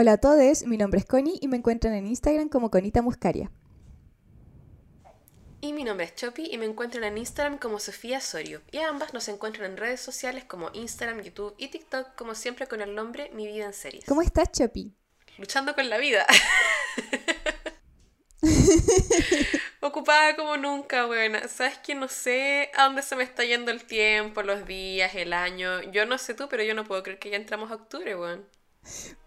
Hola a todos, mi nombre es Connie y me encuentran en Instagram como Conita Muscaria. Y mi nombre es Chopi y me encuentran en Instagram como Sofía Sorio. Y ambas nos encuentran en redes sociales como Instagram, YouTube y TikTok, como siempre con el nombre Mi Vida en Series. ¿Cómo estás, Chopi? Luchando con la vida. Ocupada como nunca, buena. Sabes que no sé a dónde se me está yendo el tiempo, los días, el año. Yo no sé tú, pero yo no puedo creer que ya entramos a octubre, weón.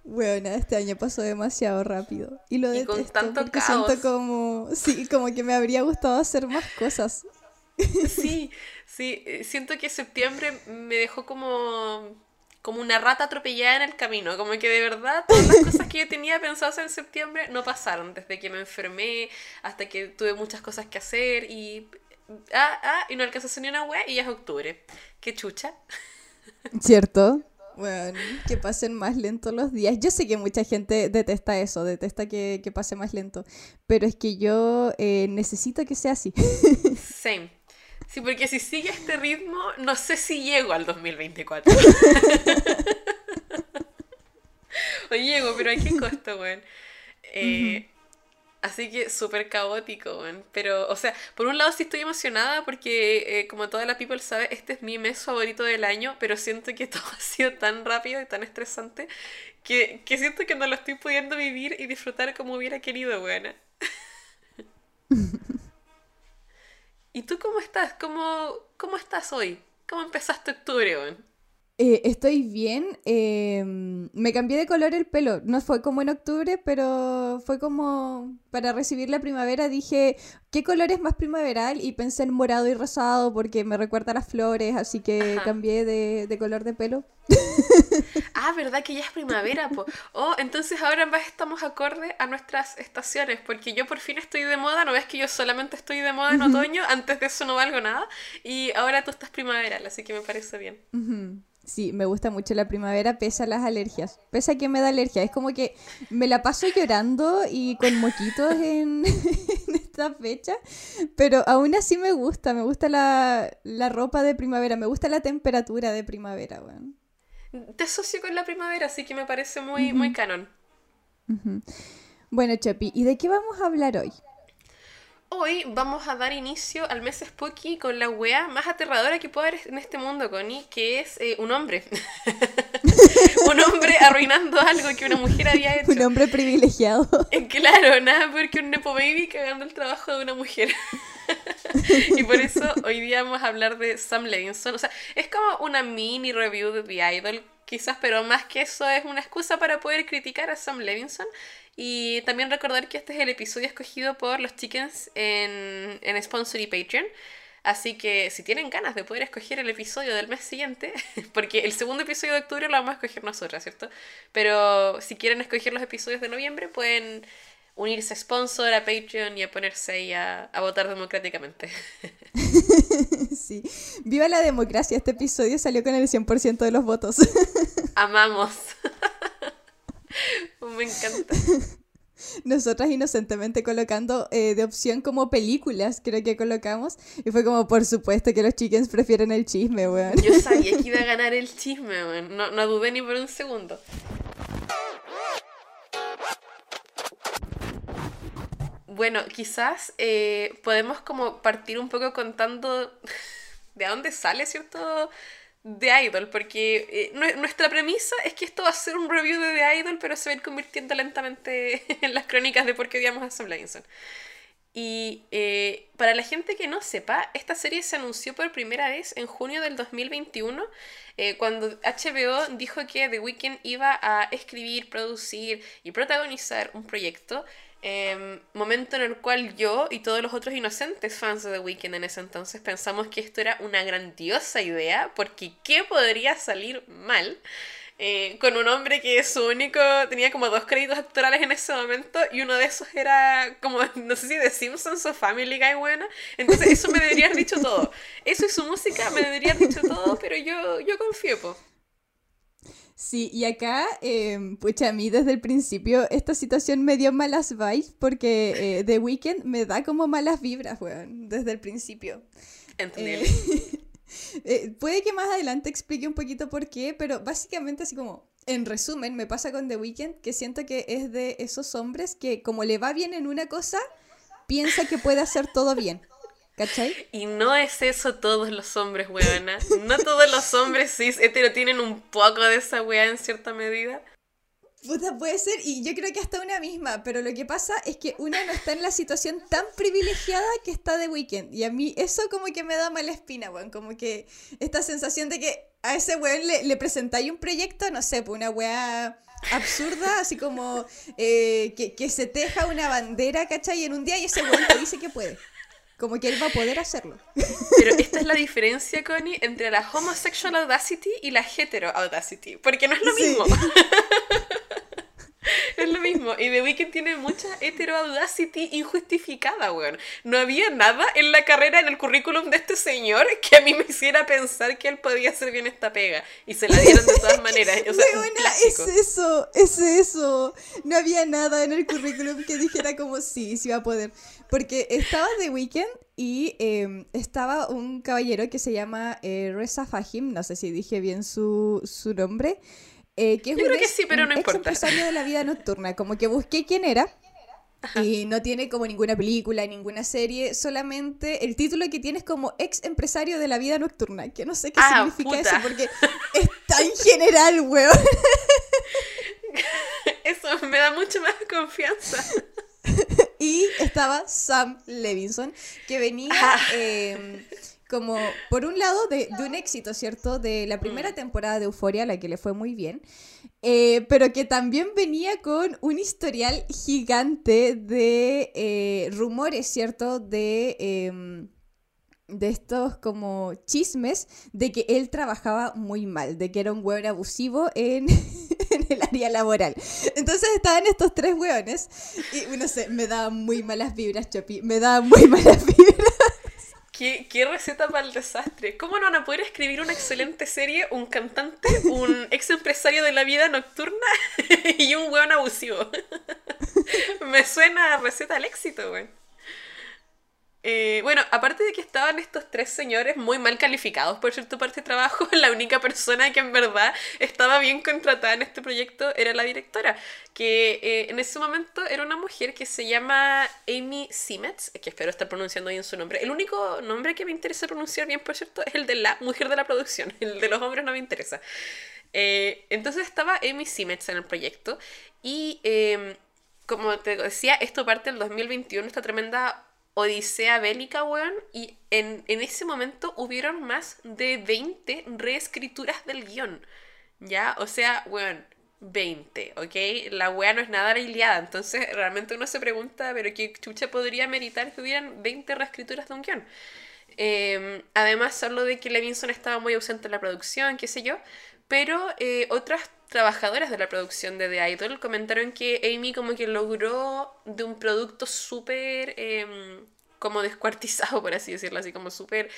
Bueno, este año pasó demasiado rápido. Y lo Y con tanto caos. siento como, sí, como que me habría gustado hacer más cosas. Sí, sí, eh, siento que septiembre me dejó como, como una rata atropellada en el camino, como que de verdad todas las cosas que yo tenía pensadas en septiembre no pasaron, desde que me enfermé hasta que tuve muchas cosas que hacer y... Ah, ah, y no alcanzé ni una wea y ya es octubre. Qué chucha. ¿Cierto? Bueno, que pasen más lento los días. Yo sé que mucha gente detesta eso, detesta que, que pase más lento, pero es que yo eh, necesito que sea así. Same. Sí, porque si sigue este ritmo, no sé si llego al 2024. o llego, pero ¿a qué costo, weón? Eh, Así que súper caótico, weón. Pero, o sea, por un lado sí estoy emocionada porque, eh, como toda la people sabe, este es mi mes favorito del año, pero siento que todo ha sido tan rápido y tan estresante que, que siento que no lo estoy pudiendo vivir y disfrutar como hubiera querido, weón. ¿Y tú cómo estás? ¿Cómo, cómo estás hoy? ¿Cómo empezaste octubre, weón? Eh, estoy bien. eh, me cambié de color el pelo. No fue como en octubre, pero fue como para recibir la primavera. Dije, ¿qué color es más primaveral? Y pensé en morado y rosado porque me recuerda a las flores, así que Ajá. cambié de, de color de pelo. Ah, ¿verdad que ya es primavera, po? Oh, entonces ahora más estamos acorde a nuestras estaciones, porque yo por fin estoy de moda, ¿no ves que yo solamente estoy de moda en otoño? Antes de eso no valgo nada, y ahora tú estás primaveral, así que me parece bien. Sí, me gusta mucho la primavera, pese a las alergias. Pese a que me da alergia. Es como que me la paso llorando y con moquitos en, en esta fecha. Pero aún así me gusta. Me gusta la, la ropa de primavera. Me gusta la temperatura de primavera, weón. Te asocio con la primavera, así que me parece muy, muy canon. Bueno, Chopi, ¿y de qué vamos a hablar hoy? Hoy vamos a dar inicio al mes Spooky con la wea más aterradora que puede haber en este mundo, Connie, que es eh, un hombre. un hombre arruinando algo que una mujer había hecho. Un hombre privilegiado. Eh, Claro, nada peor que un Nepo Baby cagando el trabajo de una mujer. y por eso hoy día vamos a hablar de Sam Levinson. O sea, es como una mini review de The Idol, quizás, pero más que eso es una excusa para poder criticar a Sam Levinson. Y también recordar que este es el episodio escogido por los chickens en, en Sponsor y Patreon. Así que si tienen ganas de poder escoger el episodio del mes siguiente, porque el segundo episodio de octubre lo vamos a escoger nosotras, ¿cierto? Pero si quieren escoger los episodios de noviembre, pueden unirse a Sponsor, a Patreon y a ponerse ahí a, a votar democráticamente. sí. Viva la democracia. Este episodio salió con el 100% de los votos. Amamos. Me encanta. Nosotras inocentemente colocando eh, de opción como películas, creo que colocamos. Y fue como, por supuesto que los chickens prefieren el chisme, weón. Yo sabía que iba a ganar el chisme, weón. no, no dudé ni por un segundo. Bueno, quizás eh, podemos como partir un poco contando de dónde sale, ¿cierto? The Idol, porque eh, nue- nuestra premisa es que esto va a ser un review de The Idol, pero se va a ir convirtiendo lentamente en las crónicas de por qué odiamos a Sam Levinson. Y eh, para la gente que no sepa, esta serie se anunció por primera vez en junio del 2021, eh, cuando HBO dijo que The Weeknd iba a escribir, producir y protagonizar un proyecto, eh, momento en el cual yo y todos los otros inocentes fans de The Weeknd en ese entonces pensamos que esto era una grandiosa idea, porque ¿qué podría salir mal? eh, con un hombre que su único tenía como dos créditos actorales en ese momento y uno de esos era como, no sé si de Simpsons o Family Guy, buena. Entonces eso me debería haber dicho todo. Eso y su música me debería haber dicho todo, pero yo, yo confío, po. Sí, y acá, eh, pucha, a mí desde el principio esta situación me dio malas vibes porque eh, The Weeknd me da como malas vibras, weón, desde el principio. Entendible. Eh, eh, puede que más adelante explique un poquito por qué, pero básicamente así como, en resumen, me pasa con The Weeknd que siento que es de esos hombres que como le va bien en una cosa, piensa que puede hacer todo bien. ¿Cachai? Y no es eso todos los hombres, weona. No todos los hombres cis hetero tienen un poco de esa weá en cierta medida. Puta, puede ser, y yo creo que hasta una misma, pero lo que pasa es que una no está en la situación tan privilegiada que está de weekend. Y a mí eso como que me da mala espina, weón. Como que esta sensación de que a ese weón le, le presentáis un proyecto, no sé, pues una weá absurda, así como eh, que, que se teja una bandera, ¿cachai? En un día y ese weón te dice que puede. Como que él va a poder hacerlo. Pero esta es la diferencia, Connie, entre la homosexual audacity y la hetero audacity. Porque no es lo Sí. mismo. Es lo mismo. Y The Weeknd tiene mucha hetero audacity injustificada, weón. No había nada en la carrera, en el currículum de este señor que a mí me hiciera pensar que él podía hacer bien esta pega. Y se la dieron de todas maneras. O sea, un Weona, es eso, es eso. No había nada en el currículum que dijera como sí, sí va a poder. Porque estaba The Weeknd y eh, estaba un caballero que se llama eh, Reza Fahim, no sé si dije bien su, su nombre. eh, que es Yo un creo que ex- sí, pero no ex empresario de la vida nocturna. Como que busqué quién era. Y no tiene como ninguna película, ninguna serie, solamente el título que tiene es como ex empresario de la vida nocturna, que no sé qué Ah, significa puta. eso, porque es tan general, weón. Eso me da mucho más confianza. Y estaba Sam Levinson, que venía Ah. eh, como, por un lado, de, de un éxito, ¿cierto? De la Mm. primera temporada de Euforia, la que le fue muy bien, eh, pero que también venía con un historial gigante de eh, rumores, ¿cierto? De... de estos como chismes de que él trabajaba muy mal, de que era un hueón abusivo en, en el área laboral. Entonces estaban estos tres hueones y no sé, me daban muy malas vibras, Chopi, me daban muy malas vibras. ¿Qué, qué receta para el desastre? ¿Cómo no van a poder escribir una excelente serie, un cantante, un ex empresario de la vida nocturna y un weón abusivo? Me suena a receta al éxito, güey. Eh, bueno, aparte de que estaban estos tres señores muy mal calificados por cierto parte de trabajo, la única persona que en verdad estaba bien contratada en este proyecto era la directora, que eh, en ese momento era una mujer que se llama Amy Simetz, que espero estar pronunciando bien su nombre. El único nombre que me interesa pronunciar bien, por cierto, es el de la mujer de la producción, el de los hombres no me interesa. Eh, entonces estaba Amy Simetz en el proyecto y eh, como te decía, esto parte del 2021, esta tremenda odisea bélica, weón, y en, en ese momento hubieron más de 20 reescrituras del guion, ¿ya? O sea, weón, 20, ¿ok? La wea no es nada la Iliada, entonces realmente uno se pregunta, pero ¿qué chucha podría meritar que hubieran 20 reescrituras de un guion? Eh, además, hablo de que Levinson estaba muy ausente en la producción, qué sé yo, pero eh, otras trabajadoras de la producción de The Idol comentaron que Amy como que logró de un producto súper em, como descuartizado, por así decirlo, así como súper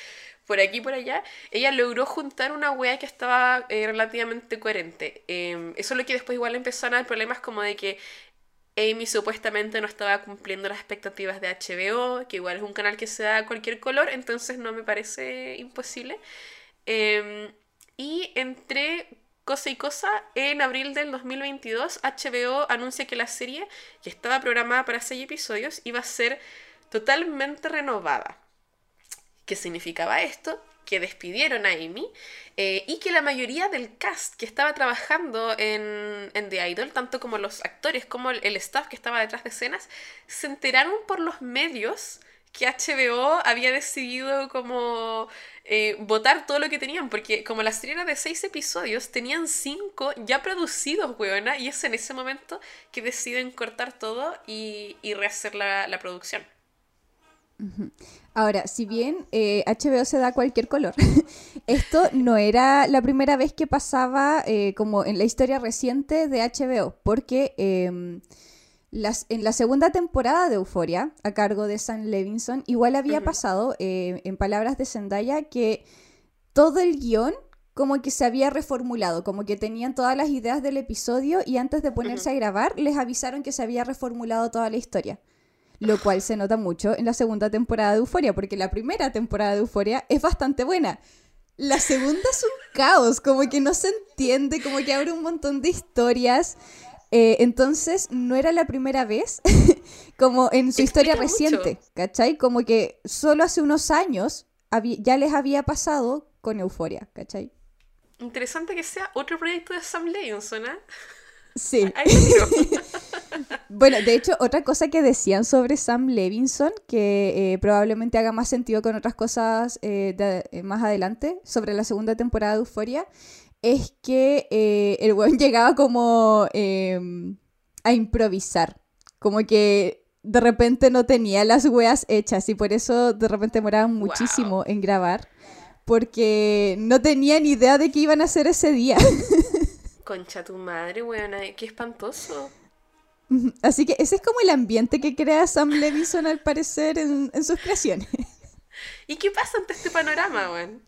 por aquí y por allá, ella logró juntar una wea que estaba eh, relativamente coherente. Em, eso es lo que después igual empezaron a dar problemas como de que Amy supuestamente no estaba cumpliendo las expectativas de HBO, que igual es un canal que se da a cualquier color, entonces no me parece imposible. Em, y entre cosa y cosa, en abril del 2022, HBO anuncia que la serie, que estaba programada para 6 episodios, iba a ser totalmente renovada. ¿Qué significaba esto? Que despidieron a Amy eh, y que la mayoría del cast que estaba trabajando en, en The Idol, tanto como los actores como el, el staff que estaba detrás de escenas, se enteraron por los medios que HBO había decidido como eh, votar todo lo que tenían, porque como la serie era de seis episodios, tenían cinco ya producidos, weona, y es en ese momento que deciden cortar todo y, y rehacer la, la producción. Ahora, si bien eh, HBO se da cualquier color, esto no era la primera vez que pasaba eh, como en la historia reciente de HBO, porque em, las, en la segunda temporada de Euforia, a cargo de Sam Levinson, igual había pasado, eh, en palabras de Zendaya, que todo el guion como que se había reformulado, como que tenían todas las ideas del episodio y antes de ponerse a grabar les avisaron que se había reformulado toda la historia. Lo cual se nota mucho en la segunda temporada de Euforia, porque la primera temporada de Euforia es bastante buena. La segunda es un caos, como que no se entiende, como que abre un montón de historias. Eh, entonces, no era la primera vez, como en su historia reciente, ¿cachai? Como que solo hace unos años ya les había pasado con Euforia, ¿cachai? Interesante que sea otro proyecto de Sam Levinson, ¿eh? Sí. bueno, de hecho, otra cosa que decían sobre Sam Levinson, que eh, probablemente haga más sentido con otras cosas eh, eh, más adelante, sobre la segunda temporada de Euforia, es que el weón llegaba como em, a improvisar. Como que de repente no tenía las weas hechas y por eso de repente demoraban muchísimo en grabar porque no tenían idea de qué iban a hacer ese día. Concha tu madre, weona, qué espantoso. Así que ese es como el ambiente que crea Sam Levinson al parecer en, sus creaciones. ¿Y qué pasa ante este panorama, weón?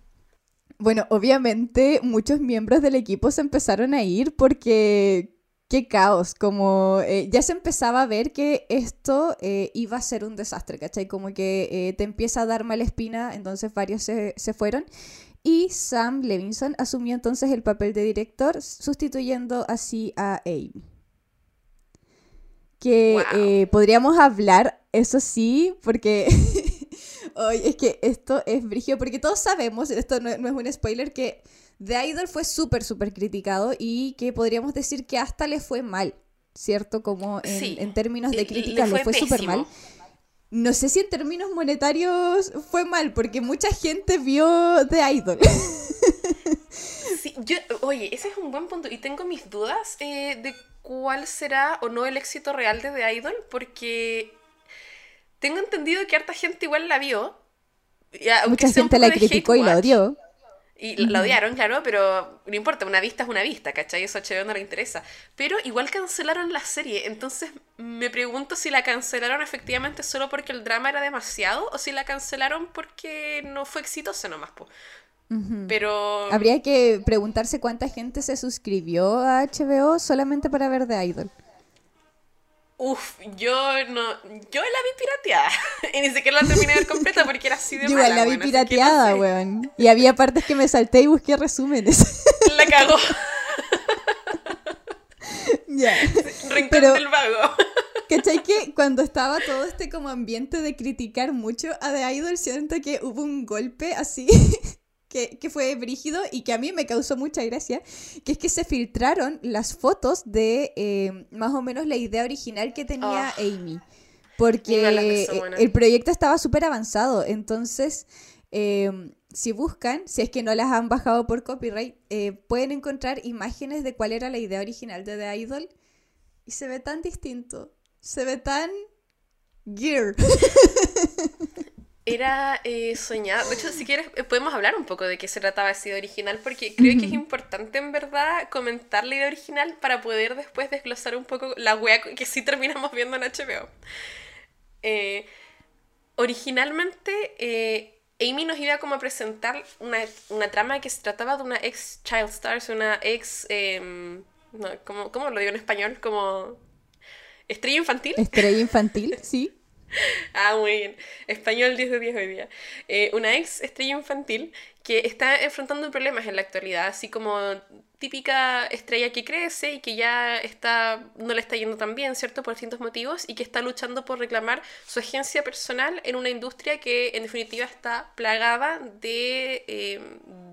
Bueno, obviamente muchos miembros del equipo se empezaron a ir porque qué caos, como eh, ya se empezaba a ver que esto eh, iba a ser un desastre, ¿cachai? Como que eh, te empieza a dar mala espina, entonces varios se, se, fueron. Y Sam Levinson asumió entonces el papel de director, sustituyendo así a Amy. Que podríamos hablar, eso sí, porque... Oye, es que esto es brigio, porque todos sabemos, esto no, no es un spoiler, que The Idol fue súper, súper criticado y que podríamos decir que hasta le fue mal, ¿cierto? Como en, términos de crítica le, fue, súper mal. No sé si en términos monetarios fue mal, porque mucha gente vio The Idol. Sí, yo, oye, ese es un buen punto. Y tengo mis dudas eh, de cuál será o no el éxito real de The Idol, porque tengo entendido que harta gente igual la vio. Mucha gente la criticó y la odió. Y la odiaron, claro, pero no importa, una vista es una vista, ¿cachai? Eso a HBO no le interesa. Pero igual cancelaron la serie, entonces me pregunto si la cancelaron efectivamente solo porque el drama era demasiado o si la cancelaron porque no fue exitosa nomás, po. Pero... Habría que preguntarse cuánta gente se suscribió a HBO solamente para ver The Idol. Uf, yo no. Yo la vi pirateada. y ni siquiera la terminé de ver completa porque era así de Yo igual la vi pirateada, weón. Y había partes que me salté y busqué resúmenes. La cagó. ya. Rincón del vago. ¿Cachai que cuando estaba todo este como ambiente de criticar mucho a The Idol, siento que hubo un golpe así que, fue brígido y que a mí me causó mucha gracia, que es que se filtraron las fotos de eh, más o menos la idea original que tenía ah. Amy. Porque el proyecto estaba súper avanzado. Entonces, eh, si buscan, si es que no las han bajado por copyright, eh, pueden encontrar imágenes de cuál era la idea original de The Idol. Y se ve tan distinto. Se ve tan gear. Era eh, soñado. De hecho, si quieres, eh, podemos hablar un poco de qué se trataba esa idea original, porque creo que es importante, en verdad, comentar la idea original para poder después desglosar un poco la wea que sí terminamos viendo en HBO. Eh, originalmente, eh, Amy nos iba como a presentar una, una, trama que se trataba de una ex Child Stars, una ex. Em, no, ¿cómo, ¿Cómo lo digo en español? Como. Estrella infantil. Estrella infantil, sí. Ah, muy bien. Español 10 de 10 hoy día. Eh, una ex estrella infantil que está enfrentando problemas en la actualidad, así como típica estrella que crece y que ya está no le está yendo tan bien, ¿cierto? Por distintos motivos y que está luchando por reclamar su agencia personal en una industria que en definitiva está plagada de, eh,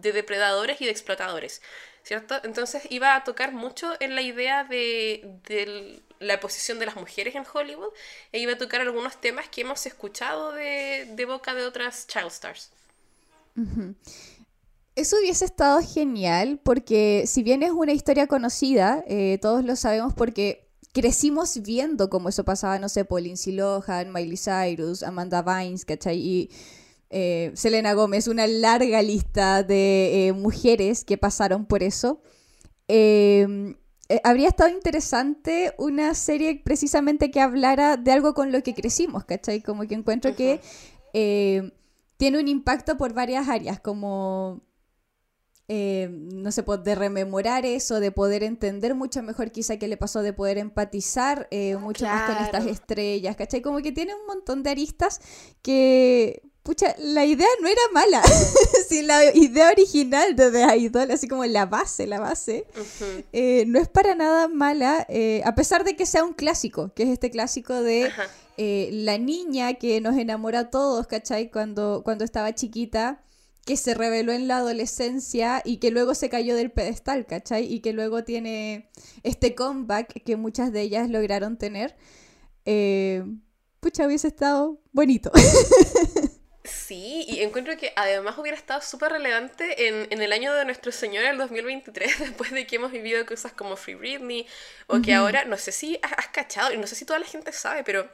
de depredadores y de explotadores. ¿Cierto? Entonces iba a tocar mucho en la idea de, la posición de las mujeres en Hollywood e iba a tocar algunos temas que hemos escuchado de, boca de otras child stars. Eso hubiese estado genial porque si bien es una historia conocida, eh, todos lo sabemos porque crecimos viendo cómo eso pasaba, no sé, Pauline Lohan, Miley Cyrus, Amanda Bynes, ¿cachai? Y eh, Selena Gómez, una larga lista de eh, mujeres que pasaron por eso. Eh, habría estado interesante una serie precisamente que hablara de algo con lo que crecimos, ¿cachai? Como que encuentro que tiene un impacto por varias áreas, como eh, no sé, pues, de rememorar eso, de poder entender mucho mejor quizá qué le pasó, de poder empatizar eh, mucho más con estas estrellas, ¿cachai? Como que tiene un montón de aristas que, pucha, la idea no era mala. si la idea original de The Idol, así como la base, la base, eh, no es para nada mala, a pesar de que sea un clásico, que es este clásico de... la niña que nos enamora a todos, ¿cachai? Cuando, cuando estaba chiquita, que se reveló en la adolescencia y que luego se cayó del pedestal, ¿cachai? Y que luego tiene este comeback que muchas de ellas lograron tener. Eh, pucha, hubiese estado bonito. Sí, y encuentro que además hubiera estado súper relevante en, en, el año de nuestro Señor, el 2023, después de que hemos vivido cosas como Free Britney, o que ahora, no sé si has, has cachado, y no sé si toda la gente sabe, pero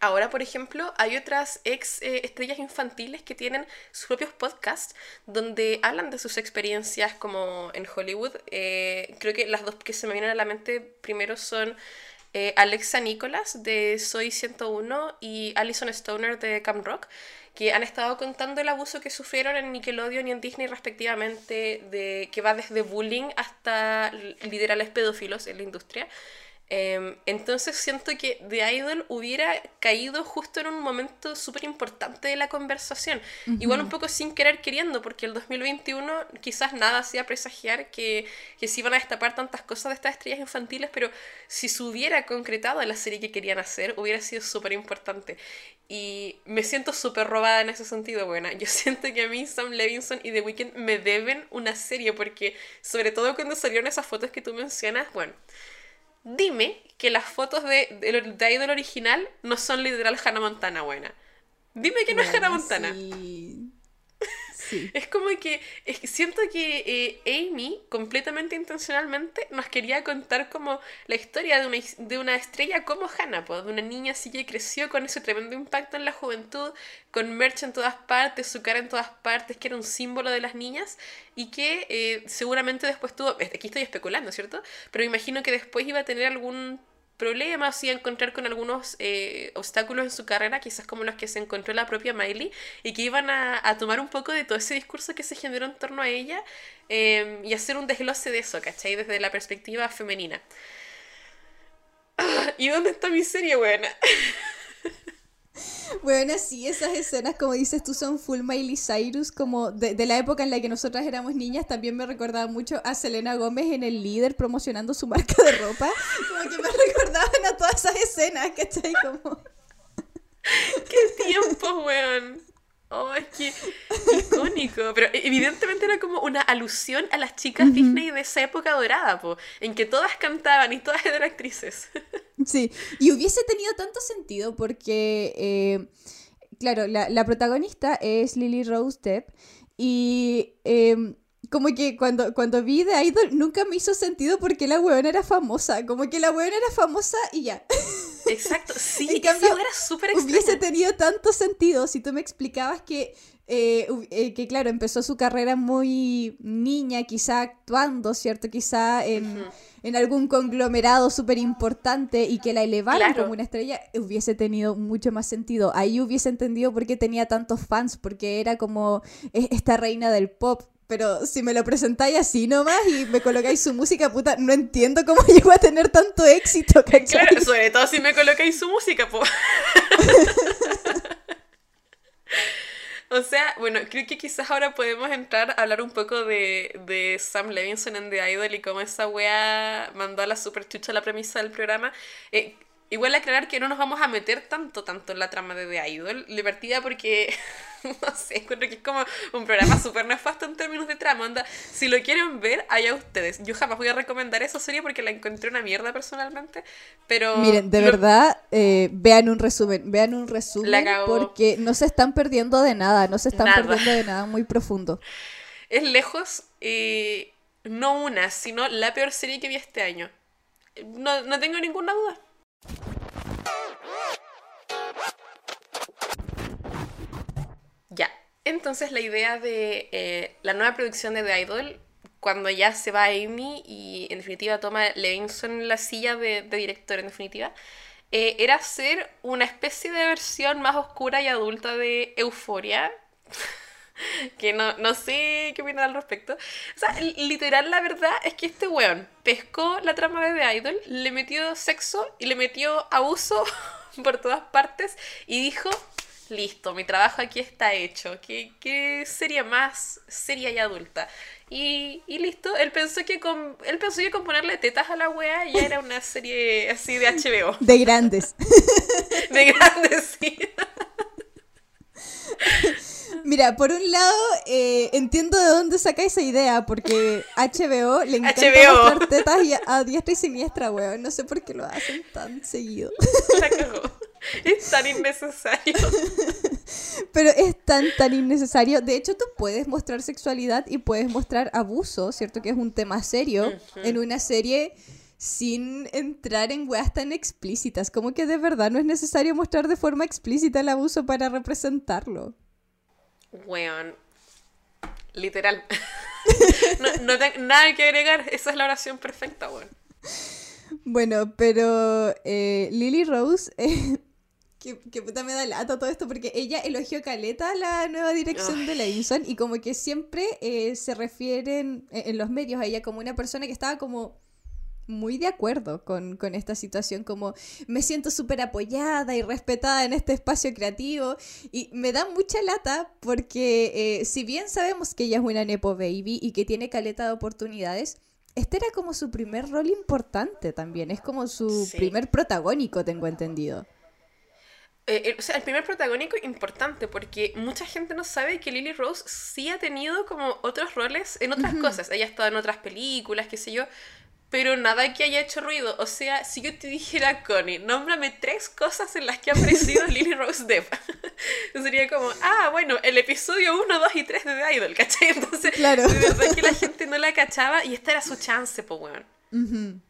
Ahora, por ejemplo, hay otras ex eh, estrellas infantiles que tienen sus propios podcasts donde hablan de sus experiencias como en Hollywood. Eh, creo que las dos que se me vienen a la mente primero son eh, Alexa Nicholas de Soy 101 y Alison Stoner de Cam Rock, que han estado contando el abuso que sufrieron en Nickelodeon y en Disney respectivamente, de que va desde bullying hasta liderales pedófilos en la industria. Em, entonces siento que The Idol hubiera caído justo en un momento súper importante de la conversación. Igual un poco sin querer queriendo, porque el 2021 quizás nada hacía presagiar que, que se iban a destapar tantas cosas de estas estrellas infantiles, pero si se hubiera concretado la serie que querían hacer, hubiera sido súper importante. Y me siento súper robada en ese sentido, buena. Yo siento que a mí Sam Levinson y The Weeknd me deben una serie, porque sobre todo cuando salieron esas fotos que tú mencionas, bueno dime que las fotos de, de, Idol original no son literal Hannah Montana buena. Dime que no es Hannah Montana. Es como que siento que eh, Amy, completamente intencionalmente, nos quería contar como la historia de una, de una estrella como Hannah, de una niña así que creció con ese tremendo impacto en la juventud, con merch en todas partes, su cara en todas partes, que era un símbolo de las niñas y que eh, seguramente después tuvo, aquí estoy especulando, ¿cierto? Pero me imagino que después iba a tener algún problemas y a encontrar con algunos eh, obstáculos en su carrera, quizás como los que se encontró la propia Miley, y que iban a, tomar un poco de todo ese discurso que se generó en torno a ella em, y hacer un desglose de eso, ¿cachai? Desde la perspectiva femenina. ¿Y dónde está mi serie buena? Bueno, sí, esas escenas, como dices tú, son full Miley Cyrus, como de, la época en la que nosotras éramos niñas, también me recordaba mucho a Selena Gómez en el líder promocionando su marca de ropa. Como que me recordaban a todas esas escenas, ¿cachai? Como... ¡Qué tiempo, weón! Oh, es que icónico. Pero evidentemente era como una alusión a las chicas Disney de esa época dorada, po, en que todas cantaban y todas eran actrices. Sí, y hubiese tenido tanto sentido porque, eh, claro, la, la, protagonista es Lily Rose Depp y em, como que cuando, cuando vi The Idol nunca me hizo sentido porque la weona era famosa, como que la weona era famosa y ya. Exacto, sí, en cambio, era súper Hubiese tenido tanto sentido si tú me explicabas que eh, eh, que claro, empezó su carrera muy niña, quizá actuando, ¿cierto? Quizá en, en algún conglomerado súper importante y que la elevaron como una estrella, hubiese tenido mucho más sentido. Ahí hubiese entendido por qué tenía tantos fans, porque era como esta reina del pop. Pero si me lo presentáis así nomás y me colocáis su música, puta, no entiendo cómo llegó a tener tanto éxito, ¿cachai? Claro, sobre todo si me colocáis su música, pues. O sea, bueno, creo que quizás ahora podemos entrar a hablar un poco de, de Sam Levinson en The Idol y cómo esa wea mandó a la super chucha la premisa del programa. Eh, igual aclarar que no nos vamos a meter tanto, tanto en la trama de The Idol. Divertida porque no sé, encuentro que es como un programa súper nefasto en términos de trama. Onda, si lo quieren ver, allá ustedes. Yo jamás voy a recomendar esa serie porque la encontré una mierda personalmente. Pero. Miren, de verdad, eh, vean un resumen. Vean un resumen porque no se están perdiendo de nada. No se están perdiendo de nada muy profundo. Es lejos, y no una, sino la peor serie que vi este año. No, no tengo ninguna duda. Ya, entonces la idea de eh, la nueva producción de The Idol, cuando ya se va Amy y en definitiva toma Levinson la silla de, director en definitiva, eh, era hacer una especie de versión más oscura y adulta de Euforia. que no, no sé qué opinar al respecto. O sea, literal, la verdad es que este weón pescó la trama de The Idol, le metió sexo y le metió abuso por todas partes y dijo, listo, mi trabajo aquí está hecho. ¿Qué, qué sería más seria y adulta? Y, y, listo, él pensó que con él pensó que con ponerle tetas a la wea ya era una serie así de HBO. De grandes. De grandes, sí. Mira, por un lado, eh, entiendo de dónde saca esa idea, porque HBO le encanta HBO. tetas a diestra y siniestra, weón. No sé por qué lo hacen tan seguido. La cagó. Es tan innecesario. Pero es tan, tan innecesario. De hecho, tú puedes mostrar sexualidad y puedes mostrar abuso, ¿cierto? Que es un tema serio en una serie sin entrar en weas tan explícitas. Como que de verdad no es necesario mostrar de forma explícita el abuso para representarlo. Weón. Literal. no, tengo nada que agregar. Esa es la oración perfecta, weón. Bueno, pero eh, Lily Rose, eh, que, puta me da lata todo esto, porque ella elogió Caleta la nueva dirección de la Inson y como que siempre eh, se refieren en los medios a ella como una persona que estaba como muy de acuerdo con, esta situación, como me siento súper apoyada y respetada en este espacio creativo y me da mucha lata porque eh, si bien sabemos que ella es una Nepo Baby y que tiene caleta de oportunidades, este era como su primer rol importante también, es como su primer protagónico, tengo entendido. Eh, o sea, el primer protagónico importante, porque mucha gente no sabe que Lily Rose sí ha tenido como otros roles en otras cosas. Ella ha estado en otras películas, qué sé yo, pero nada que haya hecho ruido. O sea, si yo te dijera, Connie, nómbrame tres cosas en las que ha aparecido Lily Rose Depp, sería como, ah, bueno, el episodio 1, 2 y 3 de The Idol, ¿cachai? Entonces, claro. de verdad que la gente no la cachaba y esta era su chance, pues, weón.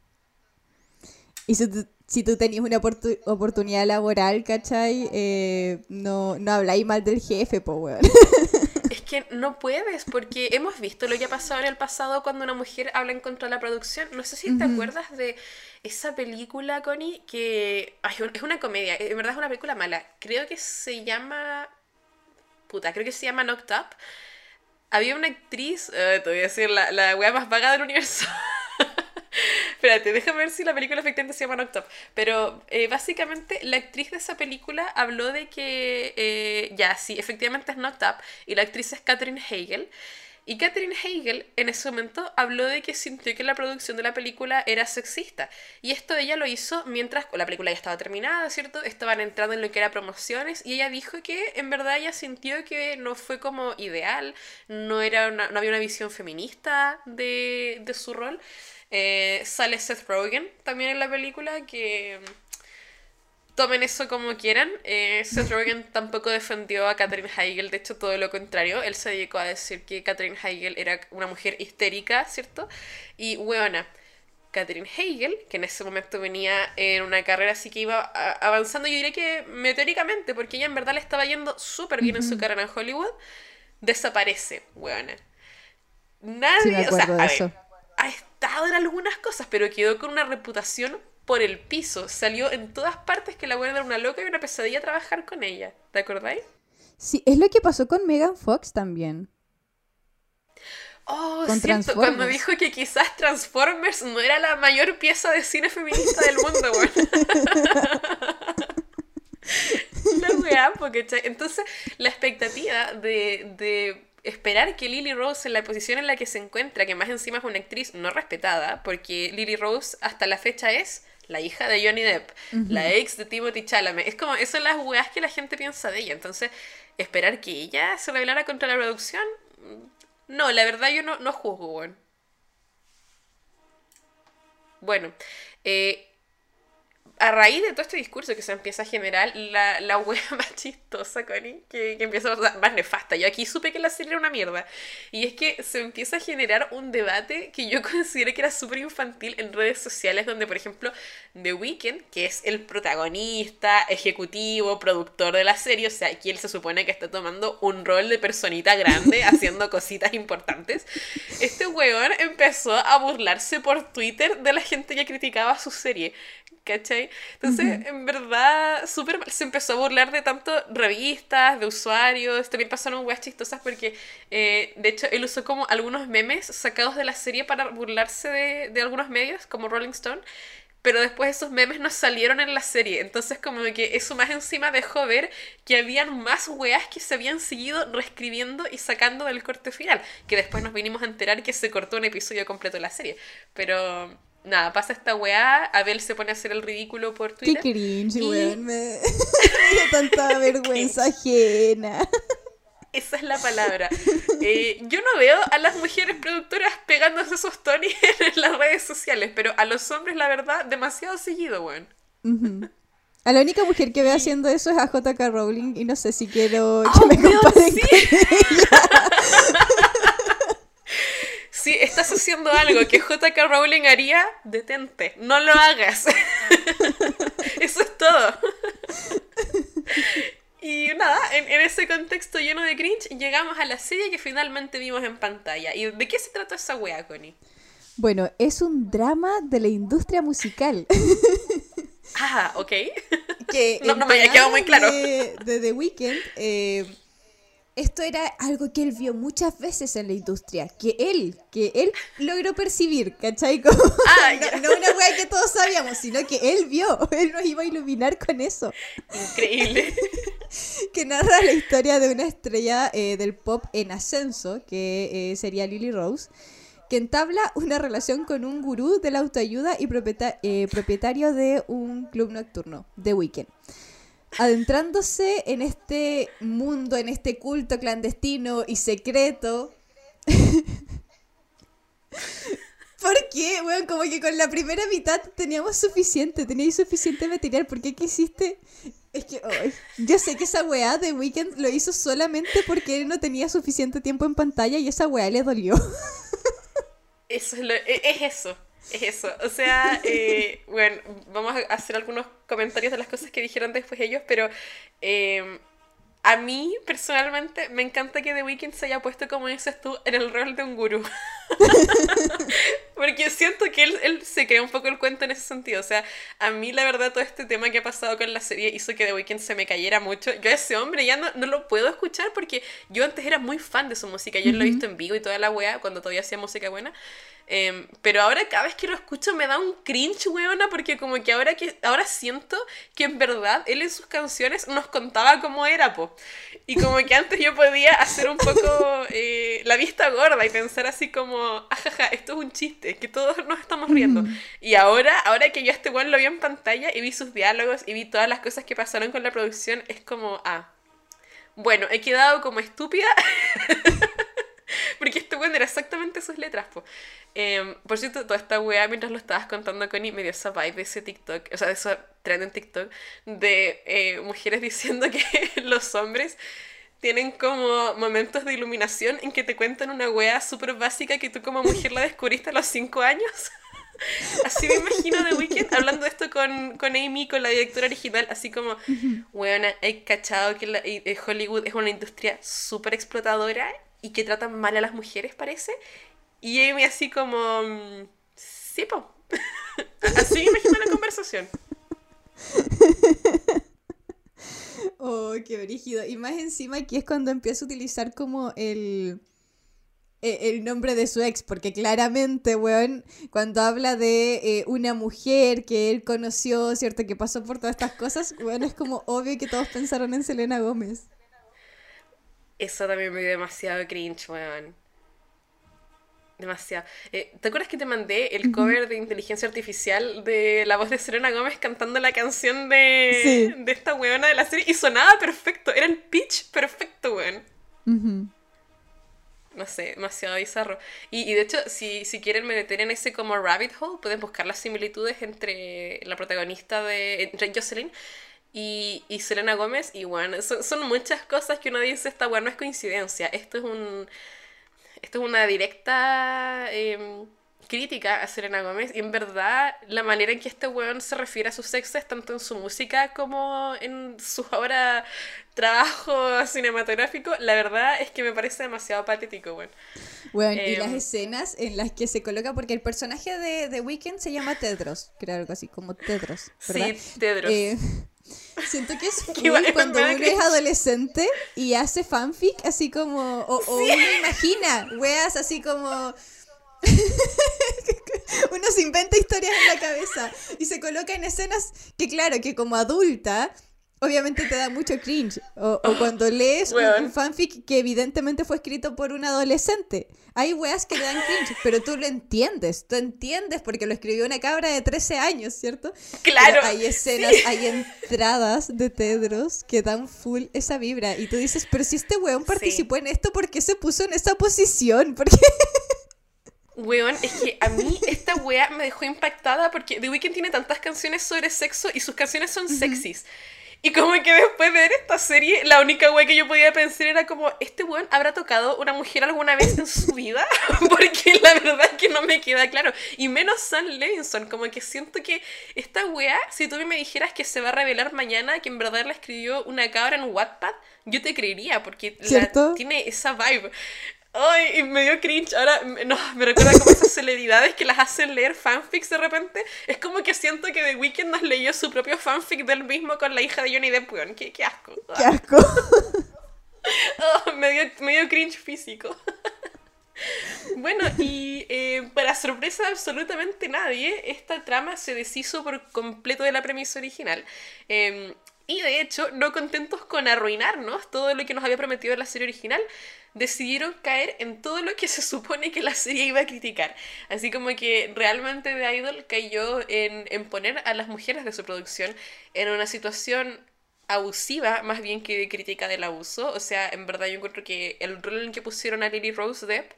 Y si tú, si tú tenías una oportunidad laboral, ¿cachai? Eh, no, no habláis mal del jefe, pues, weón. que no puedes, porque hemos visto lo que ha pasado en el pasado cuando una mujer habla en contra de la producción. No sé si te acuerdas de esa película, Connie, que es una comedia, en verdad es una película mala. Creo que se llama... Puta, creo que se llama Knocked Up. Había una actriz, te voy a decir, la, la wea más vaga del universo. Espérate, déjame ver si la película efectivamente se llama Knocked Up. Pero eh, básicamente la actriz de esa película habló de que, eh, ya, sí, efectivamente es Knocked Up. Y la actriz es Katherine Hegel. Y Katherine Hegel en ese momento habló de que sintió que la producción de la película era sexista. Y esto ella lo hizo mientras la película ya estaba terminada, ¿cierto? Estaban entrando en lo que era promociones y ella dijo que en verdad ella sintió que no fue como ideal, no, era no había una visión feminista de, de su rol. Eh, sale Seth Rogen también en la película, que mm, tomen eso como quieran. Eh, Seth Rogen tampoco defendió a Catherine Heigl, de hecho todo lo contrario. Él se dedicó a decir que Catherine Heigl era una mujer histérica, ¿cierto? Y weona. Catherine Heigl, que en ese momento venía en una carrera así que iba avanzando, yo diría que meteóricamente, porque ella en verdad le estaba yendo súper bien en su carrera en Hollywood, desaparece, weona. Nadie, o sea, a ver, estado en algunas cosas, pero quedó con una reputación por el piso. Salió en todas partes que la buena era una loca y una pesadilla trabajar con ella. ¿Te acordáis? Sí, es lo que pasó con Megan Fox también. Oh, cierto, cuando dijo que quizás Transformers no era la mayor pieza de cine feminista del mundo, güey. la weá, porque entonces la expectativa de esperar que Lily Rose en la posición en la que se encuentra, que más encima es una actriz no respetada, porque Lily Rose hasta la fecha es la hija de Johnny Depp, la ex de Timothy Chalamet. Es como, esas son las weas que la gente piensa de ella. Entonces, esperar que ella se rebelara contra la producción, no, la verdad yo no, no juzgo, bueno. Bueno, eh, a raíz de todo este discurso que se empieza a generar, la, la wea más chistosa, Connie, que, que empieza a más nefasta. Yo aquí supe que la serie era una mierda. Y es que se empieza a generar un debate que yo considero que era súper infantil en redes sociales, donde, por ejemplo, The Weeknd, que es el protagonista, ejecutivo, productor de la serie, o sea, aquí él se supone que está tomando un rol de personita grande, haciendo cositas importantes. Este weón empezó a burlarse por Twitter de la gente que criticaba su serie ¿Cachai? Entonces, en verdad, súper mal. Se empezó a burlar de tanto revistas, de usuarios. También pasaron weas chistosas porque, eh, de hecho, él usó como algunos memes sacados de la serie para burlarse de, de algunos medios, como Rolling Stone pero después esos memes no salieron en la serie. Entonces como que eso más encima dejó ver que habían más weas que se habían seguido reescribiendo y sacando del corte final. Que después nos vinimos a enterar que se cortó un episodio completo de la serie. Pero nada, pasa esta weá, Abel se pone a hacer el ridículo por Twitter. Qué cringe, weón. Me... me tanta vergüenza ajena. Esa es la palabra. Eh, yo no veo a las mujeres productoras pegándose esos Tony en las redes sociales, pero a los hombres, la verdad, demasiado seguido, weón. A la única mujer que veo haciendo eso es a JK Rowling y no sé si quiero que oh, me comparen sí. sí, estás haciendo algo que JK Rowling haría, detente, no lo hagas. Eso es todo. Y nada, en, ese contexto lleno de cringe, llegamos a la serie que finalmente vimos en pantalla. ¿Y de qué se trata esa wea, Connie? Bueno, es un drama de la industria musical. Ah, ok. Que no, no me había quedado muy claro. De, The Weeknd, eh, esto era algo que él vio muchas veces en la industria, que él, que él logró percibir, ¿cachai? Ah, no, una wea que todos sabíamos, sino que él vio, él nos iba a iluminar con eso. Increíble. que narra la historia de una estrella eh, del pop en ascenso, que eh, sería Lily Rose, que entabla una relación con un gurú de la autoayuda y eh, propietario de un club nocturno, The Weeknd adentrándose en este mundo, en este culto clandestino y secreto. Porque, bueno, como que con la primera mitad teníamos suficiente, teníais suficiente material. ¿Por qué quisiste? Es que, yo sé que esa weá de Weekend lo hizo solamente porque él no tenía suficiente tiempo en pantalla y esa weá le dolió. Eso es, lo, e, es eso. Es eso, o sea, eh, bueno, vamos a hacer algunos comentarios de las cosas que dijeron después ellos, pero eh, a mí personalmente me encanta que The Weeknd se haya puesto, como dices tú, en el rol de un gurú. Porque siento que él, él, se crea un poco el cuento en ese sentido. O sea, a mí la verdad todo este tema que ha pasado con la serie hizo que The Weeknd se me cayera mucho. Yo a ese hombre ya no, no lo puedo escuchar porque yo antes era muy fan de su música. Yo lo he visto en vivo y toda la wea cuando todavía hacía música buena. Em, pero ahora cada vez que lo escucho me da un cringe, weona, porque como que ahora, que ahora siento que en verdad él en sus canciones nos contaba cómo era, po. Y como que antes yo podía hacer un poco eh, la vista gorda y pensar así como, ajaja, esto es un chiste, que todos nos estamos riendo. Y ahora, ahora que yo este weón lo vi en pantalla y vi sus diálogos y vi todas las cosas que pasaron con la producción, es como, ah, bueno, he quedado como estúpida. Porque este weón era exactamente sus letras, po. Em, por cierto, toda esta weá, mientras lo estabas contando, Connie, me dio esa vibe de ese TikTok, o sea, de esa trend en TikTok, de eh, mujeres diciendo que los hombres tienen como momentos de iluminación en que te cuentan una weá súper básica que tú como mujer la descubriste a los 5 años. Así me imagino The Weeknd hablando de esto con, con Amy, con la directora original, así como, weona, he cachado que eh, Hollywood es una industria súper explotadora y que tratan mal a las mujeres, parece. Y Amy así como, mm, sí, po. así imagino la conversación. Oh, qué brígido. Y más encima aquí es cuando empieza a utilizar como el, e, el nombre de su ex, porque claramente, weón, cuando habla de eh, una mujer que él conoció, ¿cierto? Que pasó por todas estas cosas, weón, es como obvio que todos pensaron en Selena Gómez. Eso también me dio demasiado cringe, weón. Demasiado. Eh, ¿Te acuerdas que te mandé el cover de inteligencia artificial de la voz de Serena Gómez cantando la canción de, de esta weona de la serie? Y sonaba perfecto, era el pitch perfecto, weón. No sé, demasiado bizarro. Y, y de hecho, si, si, quieren meter en ese como rabbit hole, pueden buscar las similitudes entre la protagonista de entre Jocelyn y, y Selena Gómez. Y bueno, son, son, muchas cosas que uno dice, esta bueno, no es coincidencia. Esto es un. Esto es una directa. Em, crítica a Selena Gómez y en verdad la manera en que este weón se refiere a sus exes, tanto en su música como en su ahora trabajo cinematográfico, la verdad es que me parece demasiado patético, weón. Bueno, y las em, escenas en las que se coloca, porque el personaje de The Weeknd se llama Tedros, creo algo así, como Tedros. ¿verdad? Sí, Tedros. Eh, siento que es cool cuando uno es adolescente y hace fanfic así como, o, o uno imagina, weas así como Uno se inventa historias en la cabeza y se coloca en escenas que, claro, que como adulta, obviamente te da mucho cringe. O, cuando lees un, fanfic que evidentemente fue escrito por un adolescente. Hay weas que le dan cringe, pero tú lo entiendes. Tú entiendes porque lo escribió una cabra de 13 años, ¿cierto? Claro. hay escenas, hay entradas de Tedros que dan full esa vibra. Y tú dices, pero si este weón participó en esto, ¿por qué se puso en esa posición? Porque Weón, es que a mí esta wea me dejó impactada porque The Weeknd tiene tantas canciones sobre sexo y sus canciones son sexys. Y como que después de ver esta serie, la única wea que yo podía pensar era como, ¿este weón habrá tocado una mujer alguna vez en su vida? porque la verdad es que no me queda claro. Y menos Sam Levinson, como que siento que esta wea, si tú me dijeras que se va a revelar mañana que en verdad la escribió una cabra en Wattpad, yo te creería porque tiene esa vibe. Ay, y me dio cringe. Ahora, no, me recuerda como esas celebridades que las hacen leer fanfics de repente. Es como que siento que The Weeknd nos leyó su propio fanfic del mismo con la hija de Johnny Depp, Qué, qué asco. Qué asco. Oh, me, dio, cringe físico. Bueno, y eh, para sorpresa de absolutamente nadie, esta trama se deshizo por completo de la premisa original. Em, y de hecho, no contentos con arruinarnos todo lo que nos había prometido en la serie original, decidieron caer en todo lo que se supone que la serie iba a criticar. Así como que realmente The Idol cayó en, poner a las mujeres de su producción en una situación abusiva más bien que de crítica del abuso. O sea, en verdad yo encuentro que el rol en que pusieron a Lily Rose Depp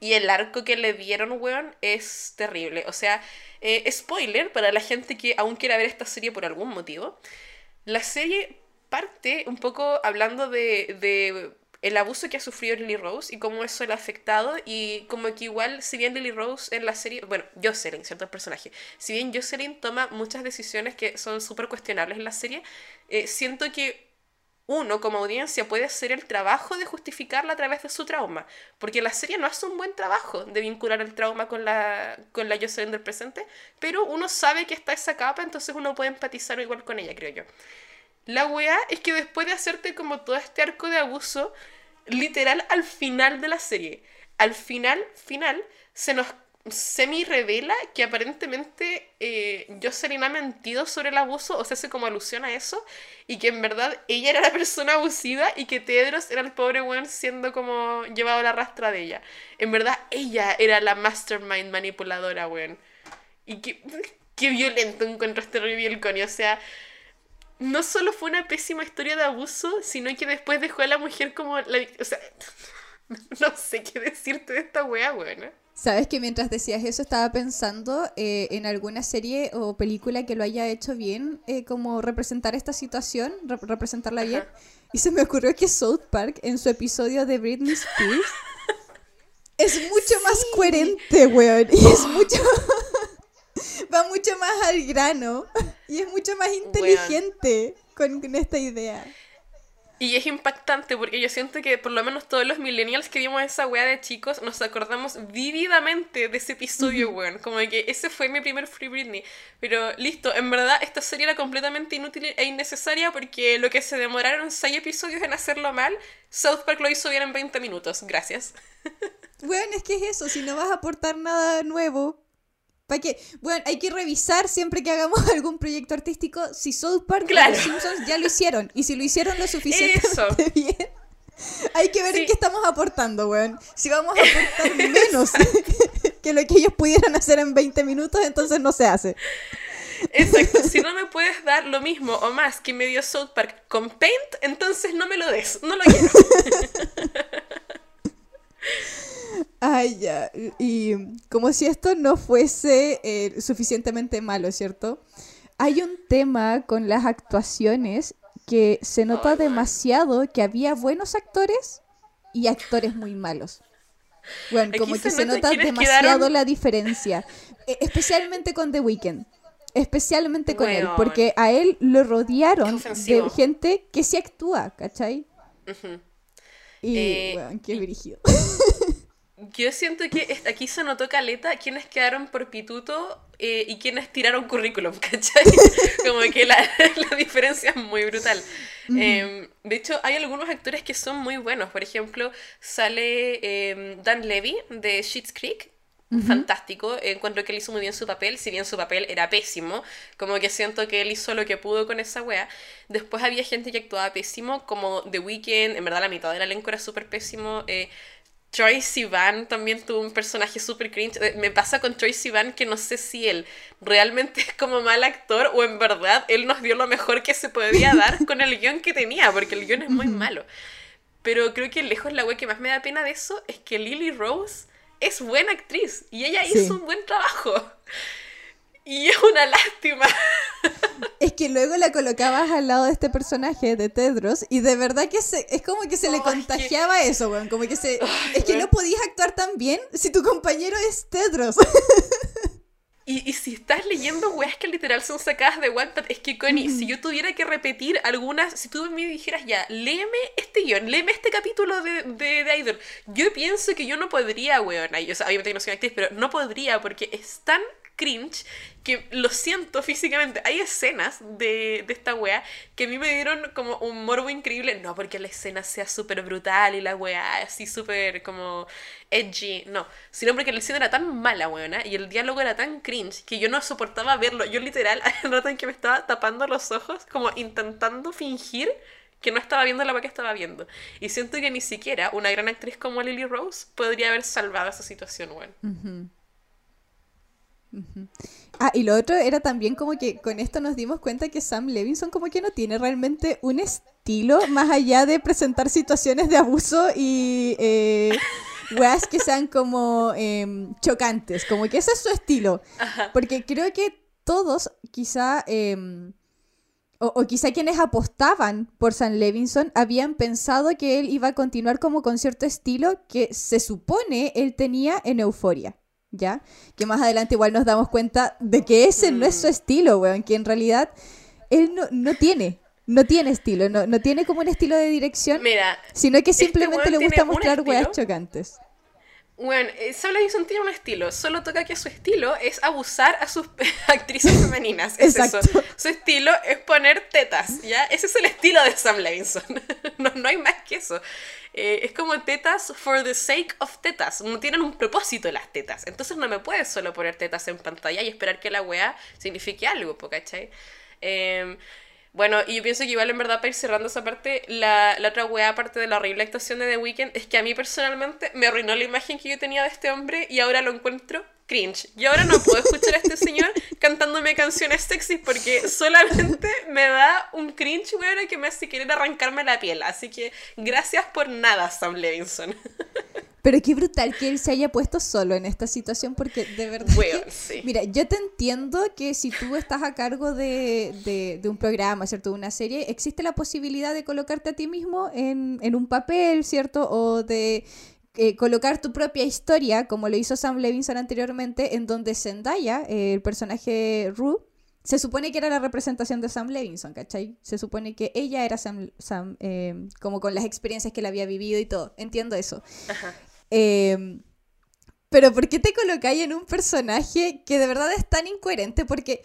y el arco que le dieron, weón, es terrible. O sea, eh, spoiler para la gente que aún quiera ver esta serie por algún motivo. La serie parte un poco hablando de el abuso que ha sufrido Lily Rose y cómo eso le ha afectado y como que igual, si bien Lily Rose en la serie, bueno, Jocelyn, cierto personaje, si bien Jocelyn toma muchas decisiones que son súper cuestionables en la serie, eh, siento que uno como audiencia puede hacer el trabajo de justificarla a través de su trauma, porque la serie no hace un buen trabajo de vincular el trauma con la, con la Jocelyn del presente, pero uno sabe que está esa capa, entonces uno puede empatizar igual con ella, creo yo. La weá es que después de hacerte como todo este arco de abuso, literal al final de la serie, al final, final, se nos semi revela que aparentemente eh, Jocelyn ha mentido sobre el abuso o se hace como alusión a eso y que en verdad ella era la persona abusida y que Tedros era el pobre weón siendo como llevado a la rastra de ella. En verdad ella era la mastermind manipuladora, weón. Y qué, qué violento encuentro este reveal, coño. O sea, no solo fue una pésima historia de abuso, sino que después dejó a la mujer como la... O sea, no sé qué decirte de esta wea, buena. Sabes que mientras decías eso estaba pensando eh, en alguna serie o película que lo haya hecho bien, eh, como representar esta situación, representarla bien. Y se me ocurrió que South Park en su episodio de Britney Spears es mucho más coherente, weón. Y es mucho va mucho más al grano y es mucho más inteligente con, esta idea. Y es impactante porque yo siento que por lo menos todos los millennials que vimos esa wea de chicos nos acordamos vividamente de ese episodio, weón. Como que ese fue mi primer Free Britney. Pero listo, en verdad esta serie era completamente inútil e innecesaria porque lo que se demoraron seis episodios en hacerlo mal, South Park lo hizo bien en 20 minutos. Gracias. Bueno, es que es eso, si no vas a aportar nada nuevo, para que, bueno, hay que revisar siempre que hagamos algún proyecto artístico si South Park o los Simpsons ya lo hicieron. Y si lo hicieron lo suficientemente bien, hay que ver en qué estamos aportando, weón. Si vamos a aportar menos que lo que ellos pudieran hacer en 20 minutos, entonces no se hace. Exacto, si no me puedes dar lo mismo o más que me dio South Park con Paint, entonces no me lo des, no lo quiero. Ay, ya. Y como si esto no fuese eh, suficientemente malo, ¿cierto? Hay un tema con las actuaciones que se nota demasiado que había buenos actores y actores muy malos. Bueno, como que se nota demasiado la diferencia. E, especialmente con The Weeknd. Especialmente con él. Porque a él lo rodearon de gente que sí actúa, ¿cachai? Y, eh, qué dirigido. Yo siento que aquí se notó caleta quienes quedaron por pituto eh, y quienes tiraron currículum, ¿cachai? Como que la, la, diferencia es muy brutal. Em, de hecho, hay algunos actores que son muy buenos. Por ejemplo, sale em, Dan Levy de Schitt's Creek. Fantástico, encuentro que él hizo muy bien su papel, si bien su papel era pésimo, como que siento que él hizo lo que pudo con esa wea. Después había gente que actuaba pésimo, como The Weeknd, en verdad la mitad del elenco era súper pésimo. Troy Sivan también tuvo un personaje súper cringe. Eh, me pasa con Troy Sivan que no sé si él realmente es como mal actor o en verdad él nos dio lo mejor que se podía dar con el guion que tenía, porque el guion es muy malo. Pero creo que lejos la wea que más me da pena de eso es que Lily Rose es buena actriz y ella hizo un buen trabajo. Y es una lástima. Es que luego la colocabas al lado de este personaje de Tedros y de verdad que se, es como que se le contagiaba eso, weón. Como que se. es que no podías actuar tan bien si tu compañero es Tedros. Y, y, si estás leyendo weas que literal son sacadas de Wattpad, es que Connie, si yo tuviera que repetir algunas, si tú me dijeras ya, léeme este guion, léeme este capítulo de, de, de Idol, yo pienso que yo no podría, weón. Yo, obviamente no soy actriz, pero no podría porque es tan cringe que lo siento físicamente. Hay escenas de, de esta wea que a mí me dieron como un morbo increíble. No porque la escena sea súper brutal y la wea así súper como edgy, no. Sino porque la escena era tan mala, weona, y el diálogo era tan cringe que yo no soportaba verlo. Yo literal, un rato en que me estaba tapando los ojos, como intentando fingir que no estaba viendo la que estaba viendo. Y siento que ni siquiera una gran actriz como Lily Rose podría haber salvado esa situación, weón. Ah, y lo otro era también como que con esto nos dimos cuenta que Sam Levinson como que no tiene realmente un estilo más allá de presentar situaciones de abuso y eh, weas que sean como em, chocantes, como que ese es su estilo. Porque creo que todos quizá... Em, o, o, quizá quienes apostaban por Sam Levinson habían pensado que él iba a continuar como con cierto estilo que se supone él tenía en Euforia. ¿Ya? Que más adelante igual nos damos cuenta de que ese no es su mm. estilo, weón, que en realidad él no, tiene, no tiene estilo, no, no, tiene como un estilo de dirección, Mira, sino que este simplemente le gusta mostrar weas chocantes. Bueno, eh, Sam Levinson tiene un estilo, solo toca que su estilo es abusar a sus actrices femeninas. Es eso. Su estilo es poner tetas, ¿ya? Ese es el estilo de Sam Levinson. no, no hay más que eso. Eh, es como tetas for the sake of tetas. No tienen un propósito las tetas. Entonces no me puedes solo poner tetas en pantalla y esperar que la weá signifique algo, ¿cachai? Eh, bueno, y yo pienso que igual en verdad para ir cerrando esa parte, la, la otra weá, aparte de la horrible actuación de The Weeknd, es que a mí personalmente me arruinó la imagen que yo tenía de este hombre y ahora lo encuentro cringe. Y ahora no puedo escuchar a este señor cantándome canciones sexy porque solamente me da un cringe, weón, que me hace querer arrancarme la piel. Así que gracias por nada, Sam Levinson. Pero qué brutal que él se haya puesto solo en esta situación porque de verdad... Mira, yo te entiendo que si tú estás a cargo de, de, un programa, ¿cierto? De una serie, existe la posibilidad de colocarte a ti mismo en, en un papel, ¿cierto? O de eh, colocar tu propia historia, como lo hizo Sam Levinson anteriormente, en donde Zendaya, eh, el personaje Rue, se supone que era la representación de Sam Levinson, ¿cachai? Se supone que ella era Sam, Sam eh, como con las experiencias que él había vivido y todo. Entiendo eso. Ajá. Em, pero ¿por qué te colocáis en un personaje que de verdad es tan incoherente? Porque,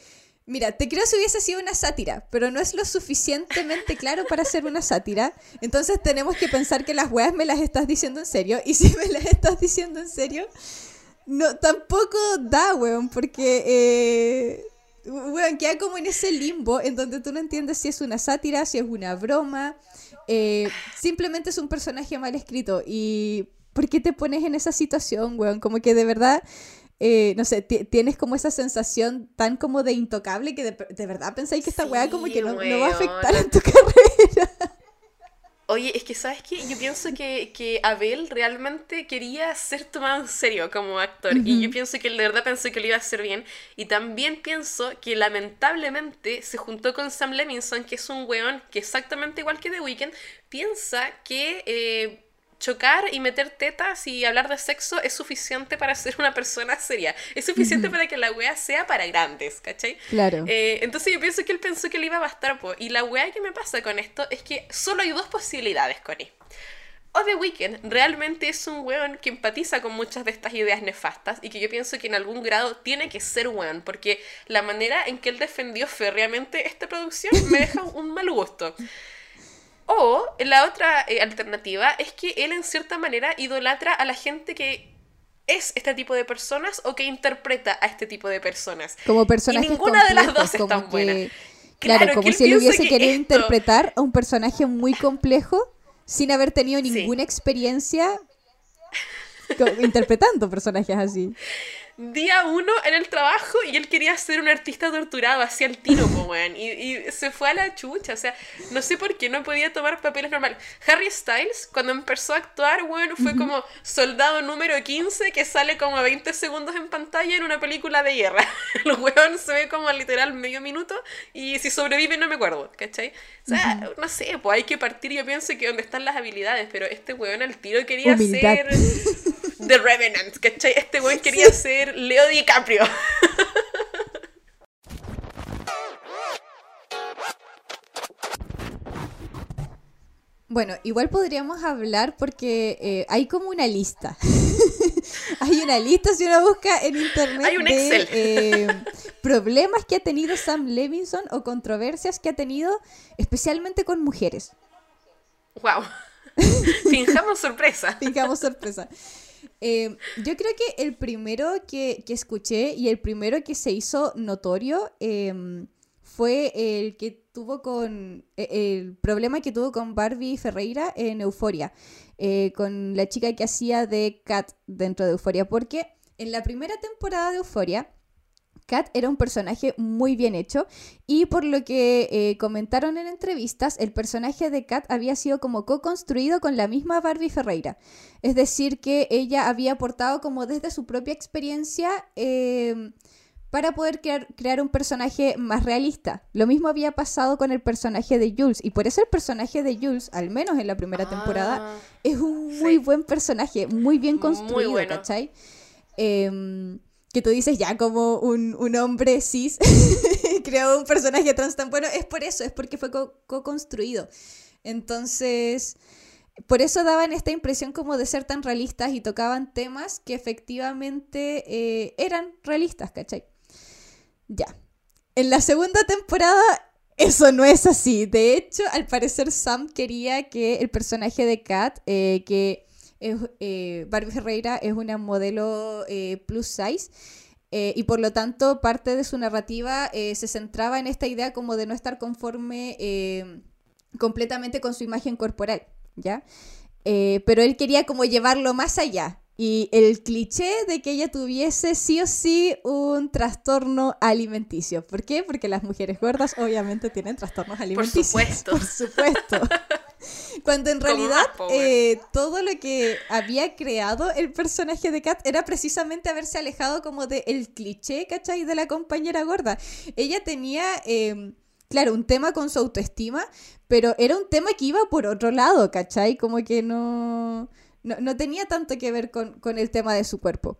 mira, te creo si hubiese sido una sátira, pero no es lo suficientemente claro para ser una sátira. Entonces tenemos que pensar que las weas me las estás diciendo en serio. Y si me las estás diciendo en serio, no, tampoco da, weón, porque... Eh, weón, queda como en ese limbo en donde tú no entiendes si es una sátira, si es una broma. Eh, simplemente es un personaje mal escrito y ¿por qué te pones en esa situación, weón? Como que de verdad, eh, no sé, tienes como esa sensación tan como de intocable que de, verdad pensáis que esta weá como que no, va a afectar en tu carrera. Oye, es que sabes qué, yo pienso que, que, Abel realmente quería ser tomado en serio como actor y yo pienso que él de verdad pensó que lo iba a hacer bien y también pienso que lamentablemente se juntó con Sam Levinson, que es un weón que exactamente igual que The Weeknd, piensa que... Eh, chocar y meter tetas y hablar de sexo es suficiente para ser una persona seria. Es suficiente para que la wea sea para grandes, ¿cachai? Claro. Eh, entonces yo pienso que él pensó que le iba a bastar, po. Y la wea que me pasa con esto es que solo hay dos posibilidades, Connie. O The Weeknd realmente es un weón que empatiza con muchas de estas ideas nefastas y que yo pienso que en algún grado tiene que ser weón, porque la manera en que él defendió férreamente esta producción me deja un mal gusto. O la otra eh, alternativa es que él en cierta manera idolatra a la gente que es este tipo de personas o que interpreta a este tipo de personas. Como personajes y ninguna de las dos es tan que- buena. Claro, como que él si él hubiese que querido esto- interpretar a un personaje muy complejo sin haber tenido Sí. ninguna experiencia interpretando personajes así. día uno en el trabajo y él quería ser un artista torturado, hacia el tiro, weón. Y, y se fue a la chucha, o sea, no sé por qué no podía tomar papeles normales. Harry Styles, cuando empezó a actuar, weón, fue como soldado número 15 que sale como 20 segundos en pantalla en una película de guerra. El weón se ve como literal medio minuto y si sobrevive no me acuerdo, ¿cachai? O sea, no sé, pues hay que partir, yo pienso que donde están las habilidades, pero este weón al tiro quería Humildad. ser The Revenant, ¿cachai? Este weón quería ser Leo DiCaprio. Bueno, igual podríamos hablar porque eh, hay como una lista. hay una lista si uno busca en internet Hay un de Excel. eh, problemas que ha tenido Sam Levinson o controversias que ha tenido especialmente con mujeres. Wow. Finjamos sorpresa. Fijamos sorpresa. Eh, yo creo que el primero que, que escuché y el primero que se hizo notorio em, fue el que tuvo con. e- el problema que tuvo con Barbie Ferreira en Euforia. eh, con la chica que hacía de Kat dentro de Euforia. Porque en la primera temporada de Euforia. Kat era un personaje muy bien hecho y por lo que eh, comentaron en entrevistas, el personaje de Kat había sido como co-construido con la misma Barbie Ferreira. Es decir, que ella había aportado como desde su propia experiencia eh, para poder crear, crear un personaje más realista. Lo mismo había pasado con el personaje de Jules y por eso el personaje de Jules, al menos en la primera temporada, Ah, es un muy sí. buen personaje, muy bien Muy construido, bueno. ¿cachai? Em, que tú dices ya como un, un hombre cis creó un personaje trans tan bueno, es por eso, es porque fue co- co-construido. Entonces, por eso daban esta impresión como de ser tan realistas y tocaban temas que efectivamente eh, eran realistas, ¿cachai? Ya. En la segunda temporada eso no es así. De hecho, al parecer Sam quería que el personaje de Kat, eh, que es, eh, Barbie Ferreira es una modelo eh, plus size, eh, y por lo tanto parte de su narrativa eh, se centraba en esta idea como de no estar conforme completamente con su imagen corporal, ¿ya? Pero él quería como llevarlo más allá. Y el cliché de que ella tuviese sí o sí un trastorno alimenticio. ¿Por qué? Porque las mujeres gordas obviamente tienen trastornos alimenticios. supuesto. Por supuesto. Cuando en realidad eh, todo lo que había creado el personaje de Kat era precisamente haberse alejado como del cliché, ¿cachai? De la compañera gorda. Ella tenía, eh, claro, un tema con su autoestima, pero era un tema que iba por otro lado, ¿cachai? Como que no, no, no tenía tanto que ver con, con el tema de su cuerpo.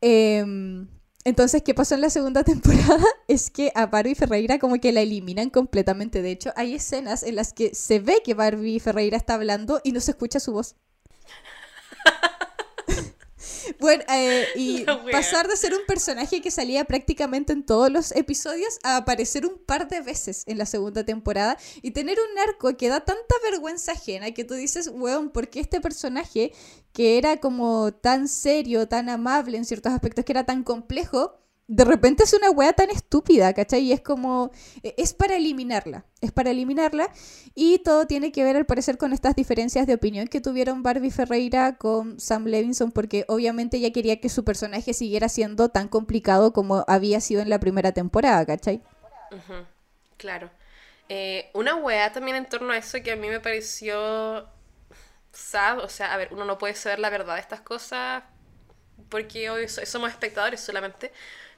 Em, entonces, ¿qué pasó en la segunda temporada? Es que a Barbie Ferreira como que la eliminan completamente. De hecho, hay escenas en las que se ve que Barbie Ferreira está hablando y no se escucha su voz. Bueno, eh, y pasar de ser un personaje que salía prácticamente en todos los episodios a aparecer un par de veces en la segunda temporada y tener un arco que da tanta vergüenza ajena que tú dices, weón, ¿por qué este personaje que era como tan serio, tan amable en ciertos aspectos, que era tan complejo, de repente es una wea tan estúpida, ¿cachai? Y es como, eh, es para eliminarla, es para eliminarla y todo tiene que ver al parecer con estas diferencias de opinión que tuvieron Barbie Ferreira con Sam Levinson, porque obviamente ella quería que su personaje siguiera siendo tan complicado como había sido en la primera temporada, ¿cachai? Ujú, Claro. Eh, una weá también en torno a eso que a mí me pareció sad, o sea, a ver, uno no puede saber la verdad de estas cosas porque hoy so- somos espectadores solamente,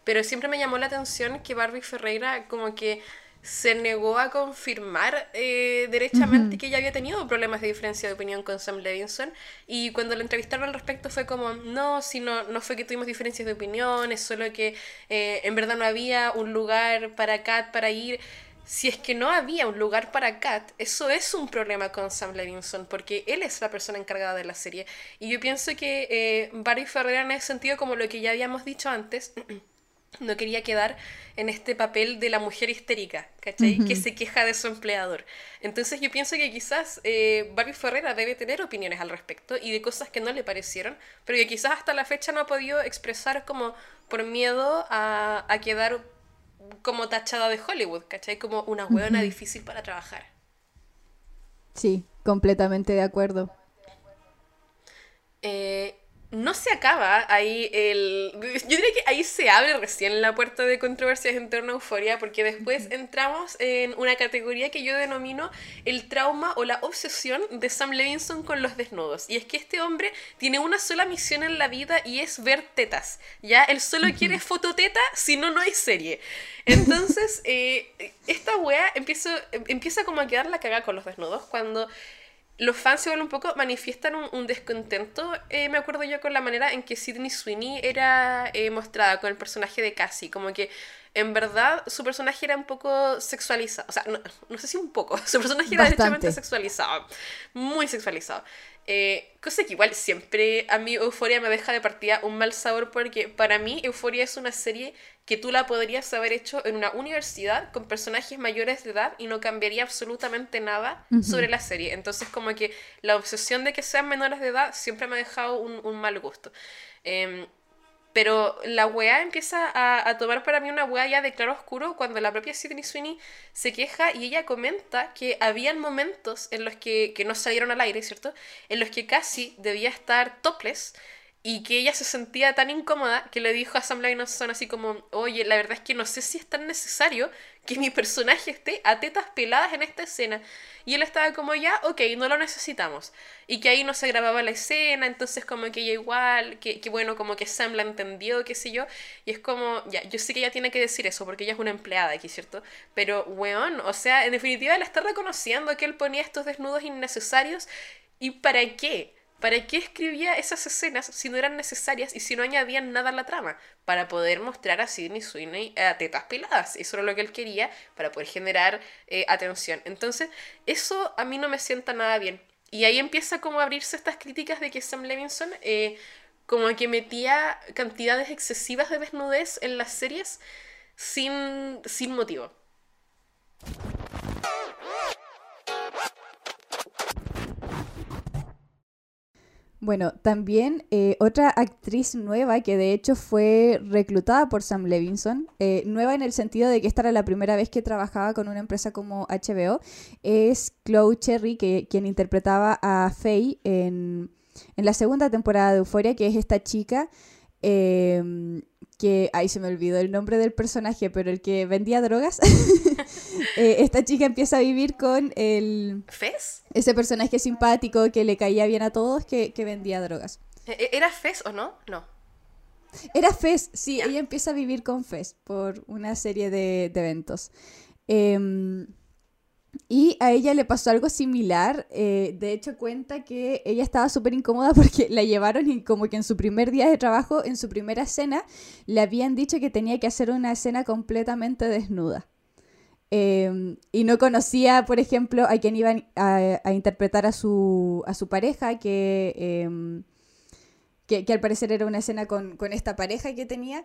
pero siempre me llamó la atención que Barbie Ferreira como que se negó a confirmar eh, derechamente que ella había tenido problemas de diferencia de opinión con Sam Levinson y cuando la entrevistaron al respecto fue como, no, si no, no fue que tuvimos diferencias de opinión, es solo que eh, en verdad no había un lugar para Kat para ir. Si es que no había un lugar para Kat, eso es un problema con Sam Levinson, porque él es la persona encargada de la serie. Y yo pienso que eh, Barry Ferrer en ese sentido, como lo que ya habíamos dicho antes, no quería quedar en este papel de la mujer histérica, ¿cachai? Que se queja de su empleador. Entonces yo pienso que quizás eh, Barbie Ferrera debe tener opiniones al respecto y de cosas que no le parecieron, pero que quizás hasta la fecha no ha podido expresar como por miedo a, quedar como tachada de Hollywood, ¿cachai? Como una hueona difícil para trabajar. Sí, completamente de acuerdo. Eh, no se acaba ahí el... Yo diría que ahí se abre recién la puerta de controversias en torno a euforia, porque después entramos en una categoría que yo denomino el trauma o la obsesión de Sam Levinson con los desnudos. Y es que este hombre tiene una sola misión en la vida y es ver tetas. ¿Ya? Él solo quiere fototeta, si no, no hay serie. Entonces, eh, esta wea empieza, empieza como a quedar la cagada con los desnudos cuando los fans igual un poco manifiestan un, descontento, eh, me acuerdo yo, con la manera en que Sidney Sweeney era eh, mostrada con el personaje de Cassie, como que en verdad su personaje era un poco sexualizado, o sea, no, sé si un poco, su personaje era derechamente sexualizado, muy sexualizado. Eh, cosa que igual siempre a mí Euforia me deja de partida un mal sabor porque para mí Euforia es una serie que tú la podrías haber hecho en una universidad con personajes mayores de edad y no cambiaría absolutamente nada sobre la serie. Entonces como que la obsesión de que sean menores de edad siempre me ha dejado un, mal gusto. Em, pero la weá empieza a, tomar para mí una weá ya de claro oscuro cuando la propia Sidney Sweeney se queja y ella comenta que habían momentos en los que, que no salieron al aire, ¿cierto? En los que casi debía estar topless y que ella se sentía tan incómoda que le dijo a Sam Levinson así como, oye, la verdad es que no sé si es tan necesario que mi personaje esté a tetas peladas en esta escena. Y él estaba como, ya, ok, no lo necesitamos. Y que ahí no se grababa la escena, entonces como que ella igual, que, que bueno, como que Sam la entendió, qué sé yo. Y es como, ya, yo sé que ella tiene que decir eso porque ella es una empleada aquí, ¿cierto? Pero, weón, o sea, en definitiva él está reconociendo que él ponía estos desnudos innecesarios. ¿Y para qué? ¿Para qué escribía esas escenas si no eran necesarias y si no añadían nada a la trama? Para poder mostrar a Sidney Sweeney a tetas peladas. Eso era lo que él quería para poder generar eh, atención. Entonces, eso a mí no me sienta nada bien. Y ahí empieza como a abrirse estas críticas de que Sam Levinson eh, como que metía cantidades excesivas de desnudez en las series sin, sin motivo. Bueno, también eh, otra actriz nueva que de hecho fue reclutada por Sam Levinson, eh, nueva en el sentido de que esta era la primera vez que trabajaba con una empresa como HBO, es Chloe Cherry, que, quien interpretaba a Faye en, en la segunda temporada de Euphoria, que es esta chica eh, que, ay, se me olvidó el nombre del personaje, pero el que vendía drogas, eh, esta chica empieza a vivir con el... ¿Fez? Ese personaje simpático que le caía bien a todos que, vendía drogas. ¿E-, e-, ¿Era Fez o no? No. Era Fez, sí, ella empieza a vivir con Fez por una serie de, de eventos. Eh, y a ella le pasó algo similar. Eh, de hecho, cuenta que ella estaba súper incómoda porque la llevaron y como que en su primer día de trabajo, en su primera escena, le habían dicho que tenía que hacer una escena completamente desnuda. Em, y no conocía, por ejemplo, a quien iba a, interpretar a su, a su pareja, que, em, que, al parecer era una escena con, con esta pareja que tenía,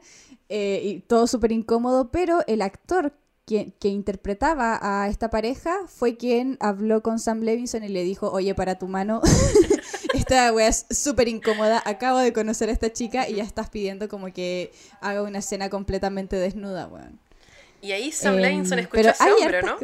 eh, y todo súper incómodo, pero el actor que interpretaba a esta pareja fue quien habló con Sam Levinson y le dijo, oye, para tu mano, esta wea es súper incómoda, acabo de conocer a esta chica y ya estás pidiendo como que haga una escena completamente desnuda, weón. Y ahí Sam Levinson em, escuchó a ese hombre, ¿no?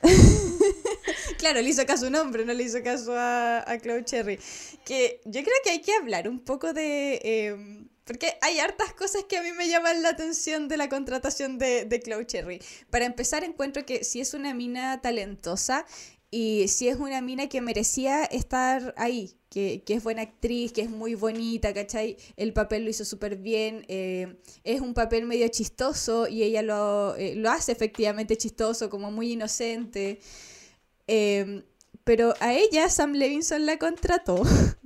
claro, le hizo caso a un hombre, no le hizo caso a, a Chloe Cherry. Que yo creo que hay que hablar un poco de... Em, porque hay hartas cosas que a mí me llaman la atención de la contratación de, de Chloe Cherry. Para empezar, encuentro que si es una mina talentosa, Y sí es una mina que merecía estar ahí, que, es buena actriz, que es muy bonita, ¿cachai? El papel lo hizo súper bien, eh, es un papel medio chistoso y ella lo, eh, hace efectivamente chistoso, como muy inocente. Em, pero a ella Sam Levinson la contrató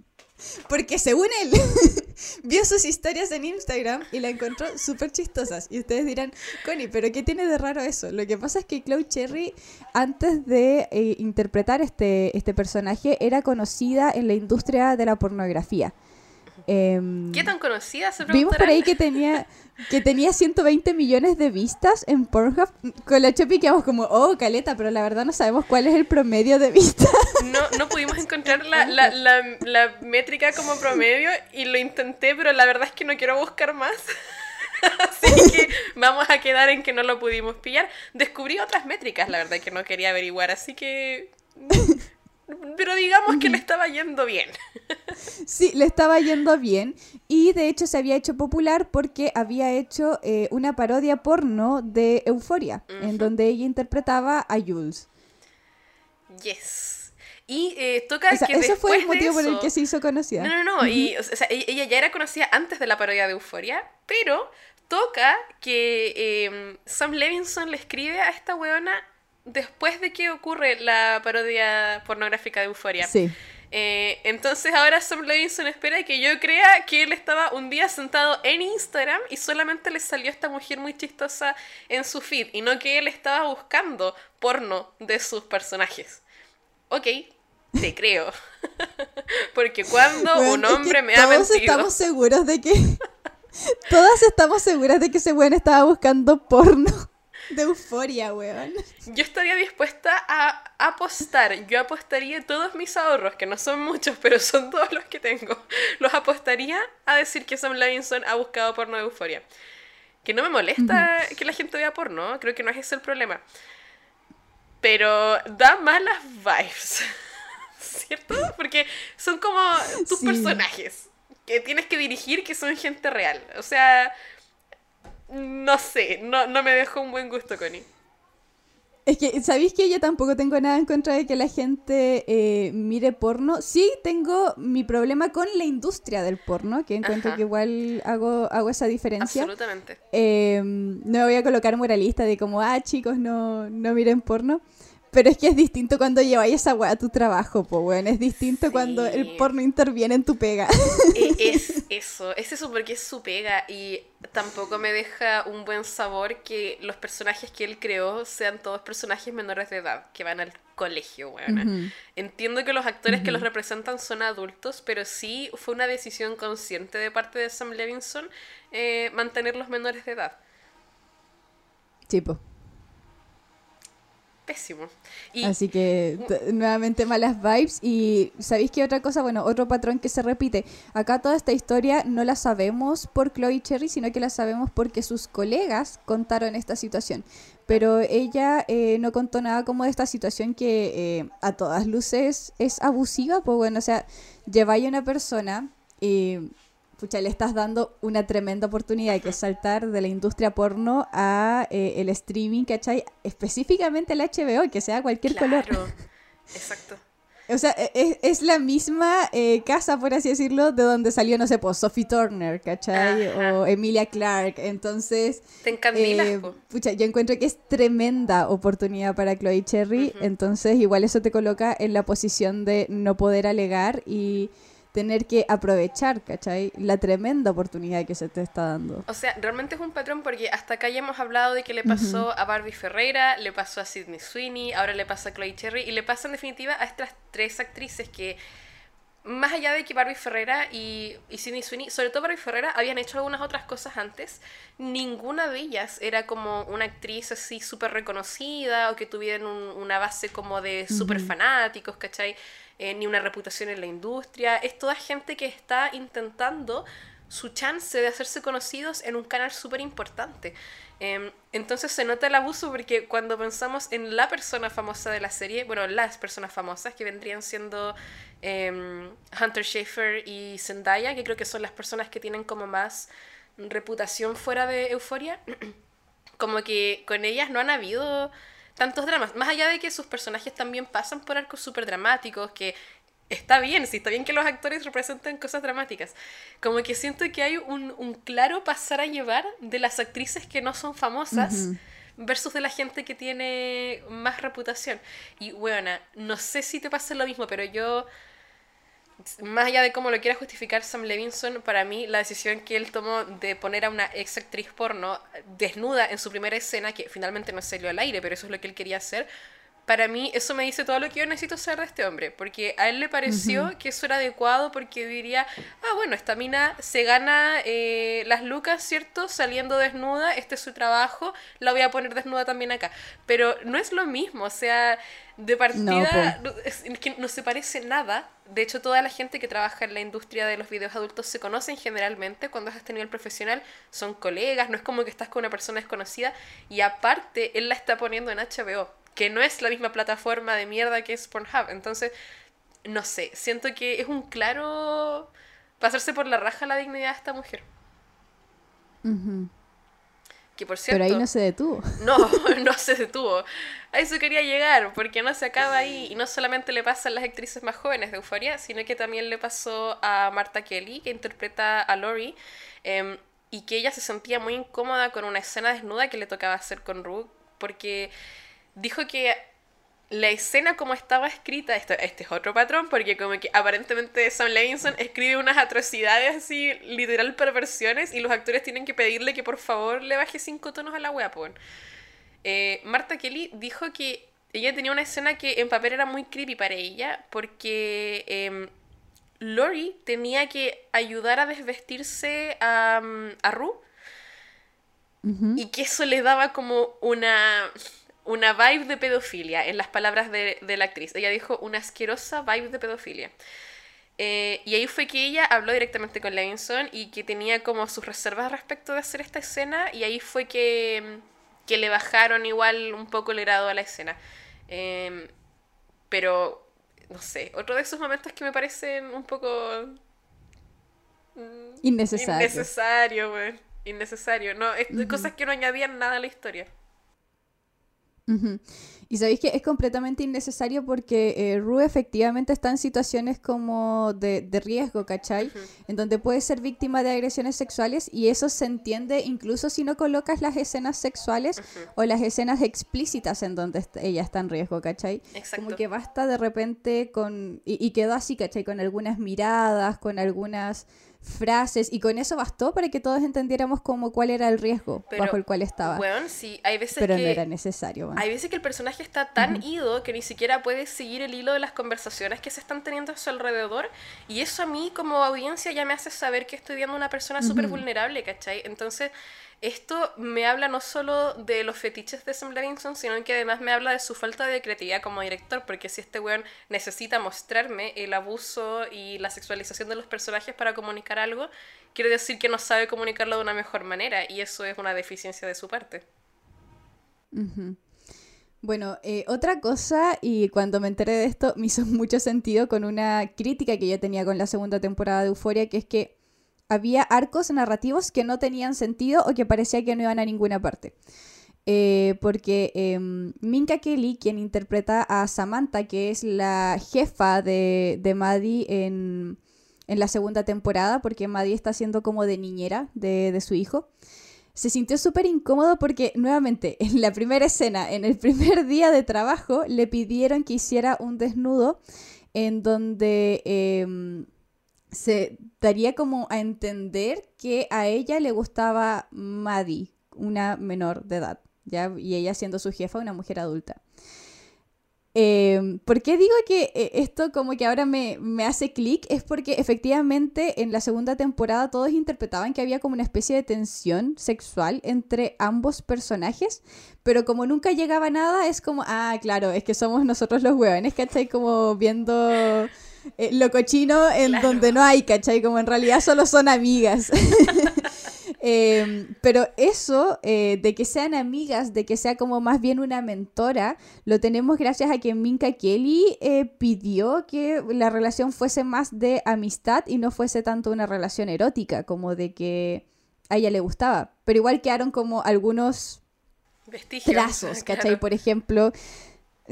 porque según él vio sus historias en Instagram y la encontró súper chistosas. Y ustedes dirán, Connie, ¿pero qué tiene de raro eso? Lo que pasa es que Chloe Cherry, antes de eh, interpretar este, este personaje, era conocida en la industria de la pornografía. Em, ¿Qué tan conocida se Vimos por ahí que tenía, que tenía 120 millones de vistas en Pornhub. Con la Chopi quedamos como, oh, caleta, pero la verdad no sabemos cuál es el promedio de vistas. No, no pudimos encontrar la, la, la, la métrica como promedio y lo intenté, pero la verdad es que no quiero buscar más. Así que vamos a quedar en que no lo pudimos pillar. Descubrí otras métricas, la verdad, que no quería averiguar, así que pero digamos que le estaba yendo bien. Sí, le estaba yendo bien. Y de hecho se había hecho popular porque había hecho eh, una parodia porno de Euforia, en donde ella interpretaba a Jules. Yes. Y eh, toca que Ese fue el motivo por el que se hizo conocida. No, no, no. y, o sea, e-, ella ya era conocida antes de la parodia de Euforia, pero toca que em, Sam Levinson le escribe a esta weona después de que ocurre la parodia pornográfica de Euforia. Sí. Eh, entonces ahora Sam Levinson espera que yo crea que él estaba un día sentado en Instagram y solamente le salió esta mujer muy chistosa en su feed y no que él estaba buscando porno de sus personajes. Ok, te creo. Porque cuando un hombre me ha mentido... Todos estamos seguros de que... Todas estamos seguras de que ese weón estaba buscando porno. De euforia, weón. Yo estaría dispuesta a apostar. Yo apostaría todos mis ahorros, que no son muchos, pero son todos los que tengo. Los apostaría a decir que Sam Levinson ha buscado porno de euforia. Que no me molesta que la gente vea porno, creo que no es ese el problema. Pero da malas vibes. ¿Cierto? Porque son como tus personajes que tienes que dirigir que son gente real. O sea, no sé, no, no me dejó un buen gusto, Connie. Es que, ¿sabéis que yo tampoco tengo nada en contra de que la gente eh, mire porno? Sí tengo mi problema con la industria del porno, que encuentro que igual hago, hago esa diferencia. Absolutamente. Eh, no me voy a colocar moralista de como, ah, chicos, no, no miren porno. Pero es que es distinto cuando lleváis esa weá a tu trabajo, pues weón. Es distinto cuando el porno interviene en tu pega. E, es eso, es eso porque es su pega y tampoco me deja un buen sabor que los personajes que él creó sean todos personajes menores de edad, que van al colegio, weón. Entiendo que los actores que los representan son adultos, pero sí fue una decisión consciente de parte de Sam Levinson eh, mantenerlos menores de edad. Tipo. Pésimo. Así que nuevamente malas vibes. Y ¿sabéis qué otra cosa? Bueno, otro patrón que se repite. Acá toda esta historia no la sabemos por Chloe Cherry, sino que la sabemos porque sus colegas contaron esta situación. Pero ella eh, no contó nada como de esta situación que eh, a todas luces es abusiva. Pues bueno, o sea, lleváis a una persona y pucha, le estás dando una tremenda oportunidad que es saltar de la industria porno a eh, el streaming, ¿cachai? Específicamente el HBO, que sea cualquier claro. color. Exacto. O sea, e, es, es la misma eh, casa, por así decirlo, de donde salió, no sé, pues Sophie Turner, ¿cachai? Ajá. O Emilia Clark. Entonces, Te encandilas, eh, pucha, yo encuentro que es tremenda oportunidad para Chloe Cherry. Ujú. Entonces, igual eso te coloca en la posición de no poder alegar y tener que aprovechar, ¿cachai? La tremenda oportunidad que se te está dando. O sea, realmente es un patrón porque hasta acá ya hemos hablado de que le pasó a Barbie Ferreira, le pasó a Sidney Sweeney, ahora le pasa a Chloe Cherry y le pasa en definitiva a estas tres actrices que, más allá de que Barbie Ferreira y, y Sidney Sweeney, sobre todo Barbie Ferreira, habían hecho algunas otras cosas antes, ninguna de ellas era como una actriz así súper reconocida o que tuvieran un- una base como de súper fanáticos, ¿cachai? Eh, ni una reputación en la industria. Es toda gente que está intentando su chance de hacerse conocidos en un canal súper importante. Em, entonces se nota el abuso porque cuando pensamos en la persona famosa de la serie, bueno, las personas famosas que vendrían siendo em, Hunter Schafer y Zendaya, que creo que son las personas que tienen como más reputación fuera de Euforia, como que con ellas no han habido tantos dramas. Más allá de que sus personajes también pasan por arcos súper dramáticos, que está bien, sí, está bien que los actores representen cosas dramáticas. Como que siento que hay un, un claro pasar a llevar de las actrices que no son famosas. Versus de la gente que tiene más reputación. Y bueno, no sé si te pasa lo mismo, pero yo más allá de cómo lo quiera justificar Sam Levinson, para mí la decisión que él tomó de poner a una ex actriz porno desnuda en su primera escena, que finalmente no salió al aire, pero eso es lo que él quería hacer, para mí eso me dice todo lo que yo necesito saber de este hombre, porque a él le pareció que eso era adecuado porque diría, ah, bueno, esta mina se gana eh, las lucas, ¿cierto? Saliendo desnuda, este es su trabajo, la voy a poner desnuda también acá. Pero no es lo mismo, o sea, de partida no, es, que no se parece nada. De hecho, toda la gente que trabaja en la industria de los videos adultos se conocen generalmente cuando es a este nivel profesional, son colegas, no es como que estás con una persona desconocida y aparte él la está poniendo en HBO que no es la misma plataforma de mierda que es Pornhub. Entonces, no sé, siento que es un claro pasarse por la raja la dignidad de esta mujer. Que por cierto. Pero ahí no se detuvo. No, no se detuvo. A eso quería llegar, porque no se acaba ahí. Y no solamente le pasa a las actrices más jóvenes de Euforia, sino que también le pasó a Marta Kelly, que interpreta a Lori. Em, y que ella se sentía muy incómoda con una escena desnuda que le tocaba hacer con Ruth, porque dijo que la escena como estaba escrita, esto, este es otro patrón, porque como que aparentemente Sam Levinson escribe unas atrocidades así, literal perversiones, y los actores tienen que pedirle que por favor le baje cinco tonos a la wea, eh, Marta Kelly dijo que ella tenía una escena que en papel era muy creepy para ella, porque eh, Lori tenía que ayudar a desvestirse a, a Rue, y que eso le daba como una una vibe de pedofilia, en las palabras de, la actriz. Ella dijo una asquerosa vibe de pedofilia. Eh, y ahí fue que ella habló directamente con Levinson y que tenía como sus reservas respecto de hacer esta escena y ahí fue que, que le bajaron igual un poco el grado a la escena. Em, pero, no sé, otro de esos momentos que me parecen un poco... Mm, innecesario. Innecesario, güey. Innecesario. No, es, cosas que no añadían nada a la historia. Y sabéis que es completamente innecesario porque eh, Rue efectivamente está en situaciones como de, riesgo, ¿cachai? En donde puede ser víctima de agresiones sexuales y eso se entiende incluso si no colocas las escenas sexuales o las escenas explícitas en donde ella está en riesgo, ¿cachai? Como que basta de repente con... Y, y quedó así, ¿cachai? Con algunas miradas, con algunas frases y con eso bastó para que todos entendiéramos como cuál era el riesgo bajo el cual estaba. sí, hay veces Pero no era necesario. Hay veces que el personaje está tan ido que ni siquiera puede seguir el hilo de las conversaciones que se están teniendo a su alrededor y eso a mí como audiencia ya me hace saber que estoy viendo una persona súper vulnerable, ¿cachai? Entonces esto me habla no solo de los fetiches de Sam Levinson, sino que además me habla de su falta de creatividad como director, porque si este weón necesita mostrarme el abuso y la sexualización de los personajes para comunicar algo, quiere decir que no sabe comunicarlo de una mejor manera, y eso es una deficiencia de su parte. Bueno, eh, otra cosa, y cuando me enteré de esto, me hizo mucho sentido con una crítica que yo tenía con la segunda temporada de Euforia, que es que había arcos narrativos que no tenían sentido o que parecía que no iban a ninguna parte. Eh, porque em, Minka Kelly, quien interpreta a Samantha, que es la jefa de, de Maddie en, en, la segunda temporada, porque Maddie está siendo como de niñera de, de su hijo, se sintió súper incómodo porque nuevamente en la primera escena, en el primer día de trabajo, le pidieron que hiciera un desnudo en donde... Eh, se daría como a entender que a ella le gustaba Maddie, una menor de edad, ¿ya? y ella siendo su jefa, una mujer adulta. Eh, ¿Por qué digo que eh, esto como que ahora me, me hace clic? Es porque efectivamente en la segunda temporada todos interpretaban que había como una especie de tensión sexual entre ambos personajes, pero como nunca llegaba nada es como, ah, claro, es que somos nosotros los huevones, ¿cachai? Como viendo eh, lo cochino en donde no hay, ¿cachai? Como en realidad solo son amigas. Em, pero eso eh, de que sean amigas, de que sea como más bien una mentora, lo tenemos gracias a que Minka Kelly eh, pidió que la relación fuese más de amistad y no fuese tanto una relación erótica, como de que a ella le gustaba. Pero igual quedaron como algunos Vestigios. trazos, claro. ¿cachai? Por ejemplo,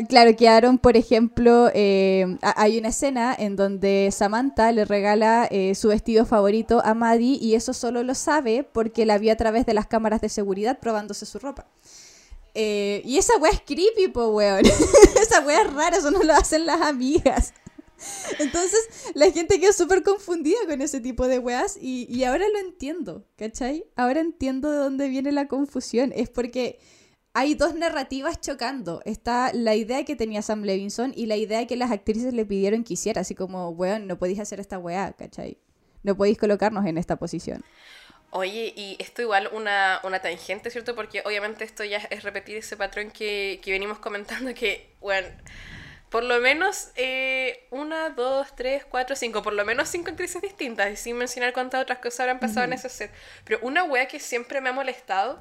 claro, quedaron, por ejemplo, eh, hay una escena en donde Samantha le regala eh, su vestido favorito a Maddie y eso solo lo sabe porque la vio a través de las cámaras de seguridad probándose su ropa. Eh, y esa wea es creepy, po, weón. esa wea es rara, eso no lo hacen las amigas. Entonces, la gente quedó súper confundida con ese tipo de weas y, y ahora lo entiendo, ¿cachai? Ahora entiendo de dónde viene la confusión. Es porque hay dos narrativas chocando. Está la idea que tenía Sam Levinson y la idea que las actrices le pidieron que hiciera, así como, weón, no podéis hacer esta wea, ¿cachai? No podéis colocarnos en esta posición. Oye, y esto igual una, una tangente, ¿cierto? Porque obviamente esto ya es repetir ese patrón que, que venimos comentando que, bueno, por lo menos eh, una, dos, tres, cuatro, cinco, por lo menos cinco actrices distintas, y sin mencionar cuántas otras cosas habrán pasado en ese set. Pero una wea que siempre me ha molestado,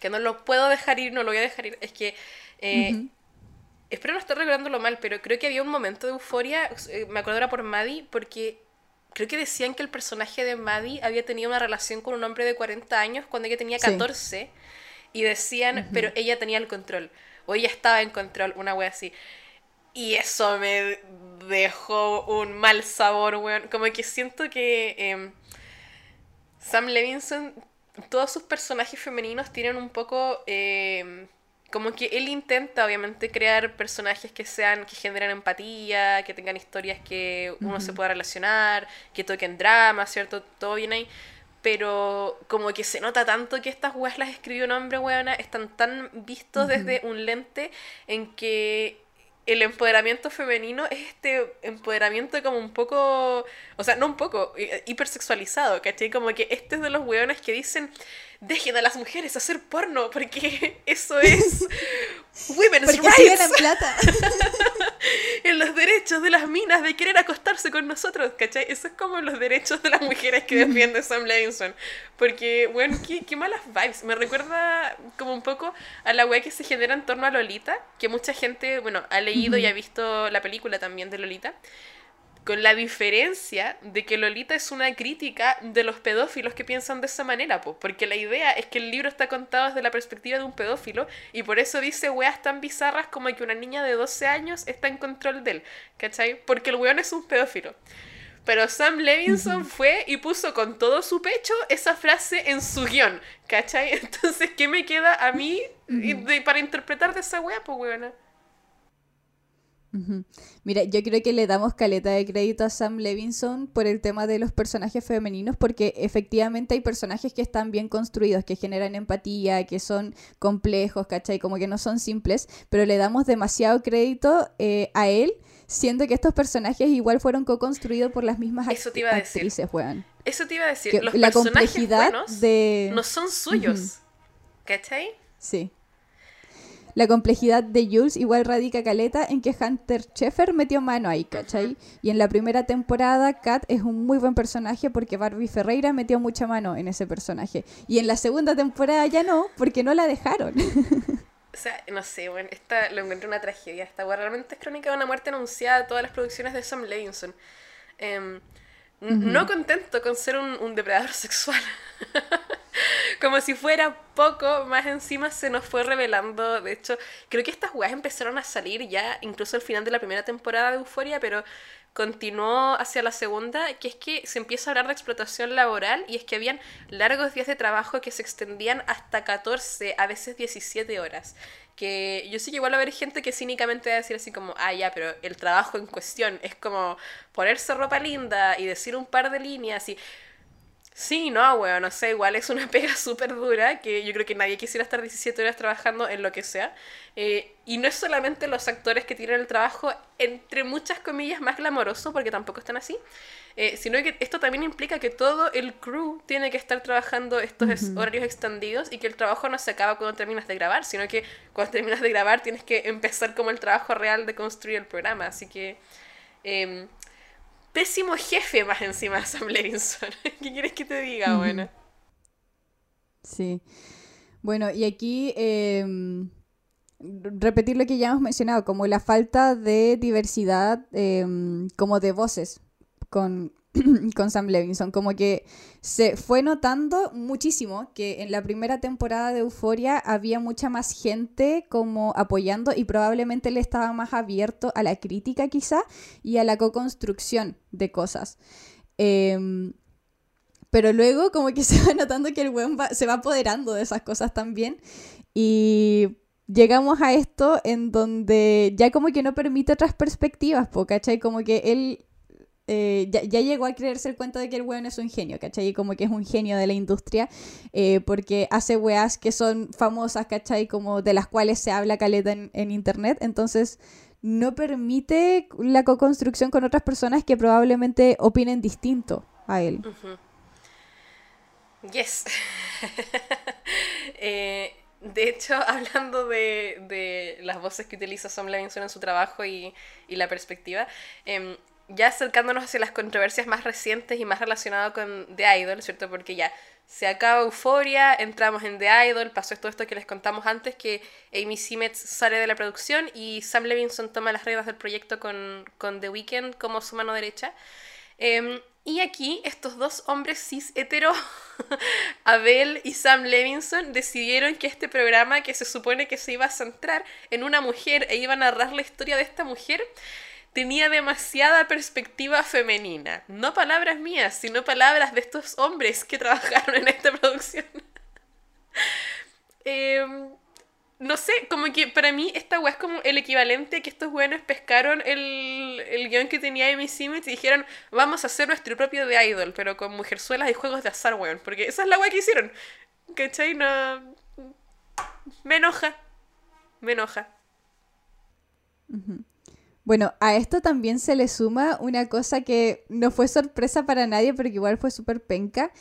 que no lo puedo dejar ir, no lo voy a dejar ir, es que... eh. Espero no estar recordándolo mal, pero creo que había un momento de euforia, eh, me acuerdo ahora por Maddie, porque creo que decían que el personaje de Maddie había tenido una relación con un hombre de 40 años cuando ella tenía Sí. 14, y decían, pero ella tenía el control, o ella estaba en control, una wea así. Y eso me dejó un mal sabor, weón. Como que siento que em, Sam Levinson, todos sus personajes femeninos tienen un poco... em, como que él intenta, obviamente, crear personajes que sean, que generen empatía, que tengan historias que uno se pueda relacionar, que toquen drama, ¿cierto? Todo bien ahí. Pero como que se nota tanto que estas weas las escribió un hombre, weona, están tan vistos desde un lente en que el empoderamiento femenino es este empoderamiento como un poco, o sea, no un poco, hi- hipersexualizado, ¿cachai? Como que este es de los weones que dicen, dejen a las mujeres hacer porno, porque eso es women's Porque rights plata. en los derechos de las minas de querer acostarse con nosotros, ¿cachai? Eso es como los derechos de las mujeres que defiende Sam Levinson. Porque, bueno, qué, qué malas vibes. Me recuerda como un poco a la wea que se genera en torno a Lolita, que mucha gente, bueno, ha leído y ha visto la película también de Lolita. Con la diferencia de que Lolita es una crítica de los pedófilos que piensan de esa manera, po, porque la idea es que el libro está contado desde la perspectiva de un pedófilo y por eso dice weas tan bizarras como que una niña de 12 años está en control de él, ¿cachai? Porque el weón es un pedófilo. Pero Sam Levinson fue y puso con todo su pecho esa frase en su guion, ¿cachai? Entonces, ¿qué me queda a mí de- para interpretar de esa wea, pues weona? Mira, yo creo que le damos caleta de crédito a Sam Levinson por el tema de los personajes femeninos, porque efectivamente hay personajes que están bien construidos, que generan empatía, que son complejos, ¿cachai? Como que no son simples, pero le damos demasiado crédito eh, a él, siendo que estos personajes igual fueron co-construidos por las mismas Eso te iba a decir. actrices, weón. Eso te iba a decir, Que los la personajes complejidad buenos de... no son suyos, ¿cachai? Sí. La complejidad de Jules igual radica caleta en que Hunter Sheffer metió mano ahí, ¿cachai? Y en la primera temporada, Kat es un muy buen personaje porque Barbie Ferreira metió mucha mano en ese personaje. Y en la segunda temporada ya no, porque no la dejaron. O sea, no sé, bueno, esta lo encontré una tragedia. Esta wea realmente es crónica de una muerte anunciada a todas las producciones de Sam Levinson. Em, No contento con ser un, un depredador sexual. Como si fuera poco, más encima se nos fue revelando. De hecho, creo que estas weas empezaron a salir ya incluso al final de la primera temporada de Euforia, pero continuó hacia la segunda, que es que se empieza a hablar de explotación laboral y es que habían largos días de trabajo que se extendían hasta 14, a veces 17 horas. Que yo sé que igual va a haber gente que cínicamente va a decir así como, ah, ya, pero el trabajo en cuestión es como ponerse ropa linda y decir un par de líneas y... Sí, no, weón, no sé, igual es una pega súper dura que yo creo que nadie quisiera estar 17 horas trabajando en lo que sea. Eh, y no es solamente los actores que tienen el trabajo, entre muchas comillas, más glamoroso, porque tampoco están así, eh, sino que esto también implica que todo el crew tiene que estar trabajando estos es- horarios extendidos y que el trabajo no se acaba cuando terminas de grabar, sino que cuando terminas de grabar tienes que empezar como el trabajo real de construir el programa. Así que... em, pésimo jefe más encima de Sam Levinson. ¿Qué quieres que te diga, Ujú. buena? Sí. Bueno, y aquí em, repetir lo que ya hemos mencionado, como la falta de diversidad em, como de voces con, con Sam Levinson. Como que se fue notando muchísimo que en la primera temporada de Euforia había mucha más gente como apoyando y probablemente le estaba más abierto a la crítica quizá y a la co-construcción de cosas. Em, pero luego como que se va notando que el weón se va apoderando de esas cosas también. Y llegamos a esto en donde ya como que no permite otras perspectivas, ¿cachai? Como que él eh, ya, llegó a creerse el cuento de que el weón es un genio, ¿cachai? Como que es un genio de la industria, eh, porque hace weas que son famosas, ¿cachai? Como de las cuales se habla caleta en, internet, entonces no permite la co-construcción con otras personas que probablemente opinen distinto a él. Yes. Eh, de hecho, hablando de, las voces que utiliza Sam Levinson en su trabajo y, la perspectiva, em, ya acercándonos hacia las controversias más recientes y más relacionadas con The Idol, ¿cierto? Porque ya se acaba Euforia, entramos en The Idol, pasó todo esto que les contamos antes, que Amy Simetz sale de la producción y Sam Levinson toma las reglas del proyecto con, The Weeknd como su mano derecha. Em, y aquí estos dos hombres cis hetero, Abel y Sam Levinson, decidieron que este programa que se supone que se iba a centrar en una mujer e iba a narrar la historia de esta mujer, tenía demasiada perspectiva femenina. No palabras mías, sino palabras de estos hombres que trabajaron en esta producción. Em, no sé, como que para mí esta weá es como el equivalente que estos weones pescaron el, el guion que tenía Amy Simmons y dijeron, vamos a hacer nuestro propio de Idol, pero con mujerzuelas y juegos de azar, weón. Porque esa es la weá que hicieron. ¿Cachai? No... Me enoja. Me enoja. Bueno, a esto también se le suma una cosa que no fue sorpresa para nadie, pero que igual fue súper penca,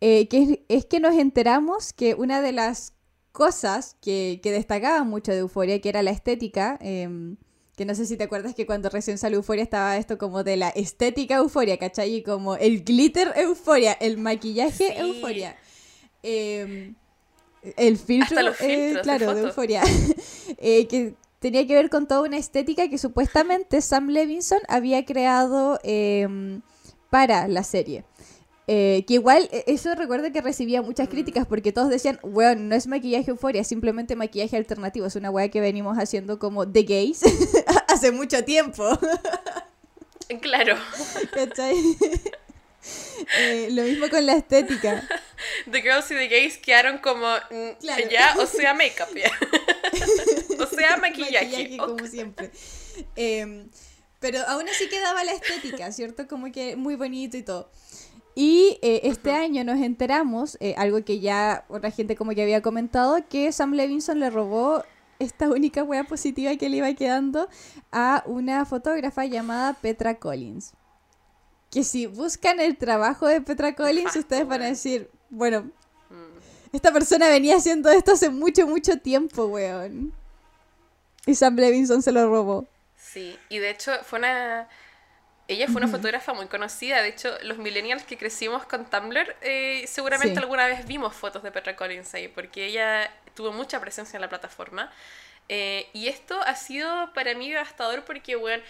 eh, que es, que nos enteramos que una de las cosas que, que destacaban mucho de Euforia, que era la estética, em, que no sé si te acuerdas que cuando recién salió Euforia estaba esto como de la estética Euforia, ¿cachai? Y como el glitter Euforia, el maquillaje Euforia. Em, el filtro, eh, claro, de, Euforia. Eh, que tenía que ver con toda una estética que supuestamente Sam Levinson había creado em, para la serie. Eh, que igual, e, eso recuerdo que recibía muchas críticas porque todos decían, weón, no es maquillaje euforia, es simplemente maquillaje alternativo. Es una weá que venimos haciendo como The Gays hace mucho tiempo. claro. ¿Cachai? Eh, lo mismo con la estética. The Girls y The Gays quedaron como, mm, ya, o sea, make-up, ya. o sea, maquillaje. como siempre. Em, pero aún así quedaba la estética, ¿cierto? Como que muy bonito y todo. Y eh, este año nos enteramos, eh, algo que ya otra gente como que había comentado, que Sam Levinson le robó esta única wea positiva que le iba quedando a una fotógrafa llamada Petra Collins que si buscan el trabajo de Petra Collins, ustedes van a decir, bueno, mm. esta persona venía haciendo esto hace mucho, mucho tiempo, weón. Y Sam Levinson se lo robó. Sí, y de hecho fue una... Ella fue una fotógrafa muy conocida, de hecho los millennials que crecimos con Tumblr, eh, seguramente alguna vez vimos fotos de Petra Collins ahí, porque ella tuvo mucha presencia en la plataforma. Eh, y esto ha sido para mí devastador porque, bueno,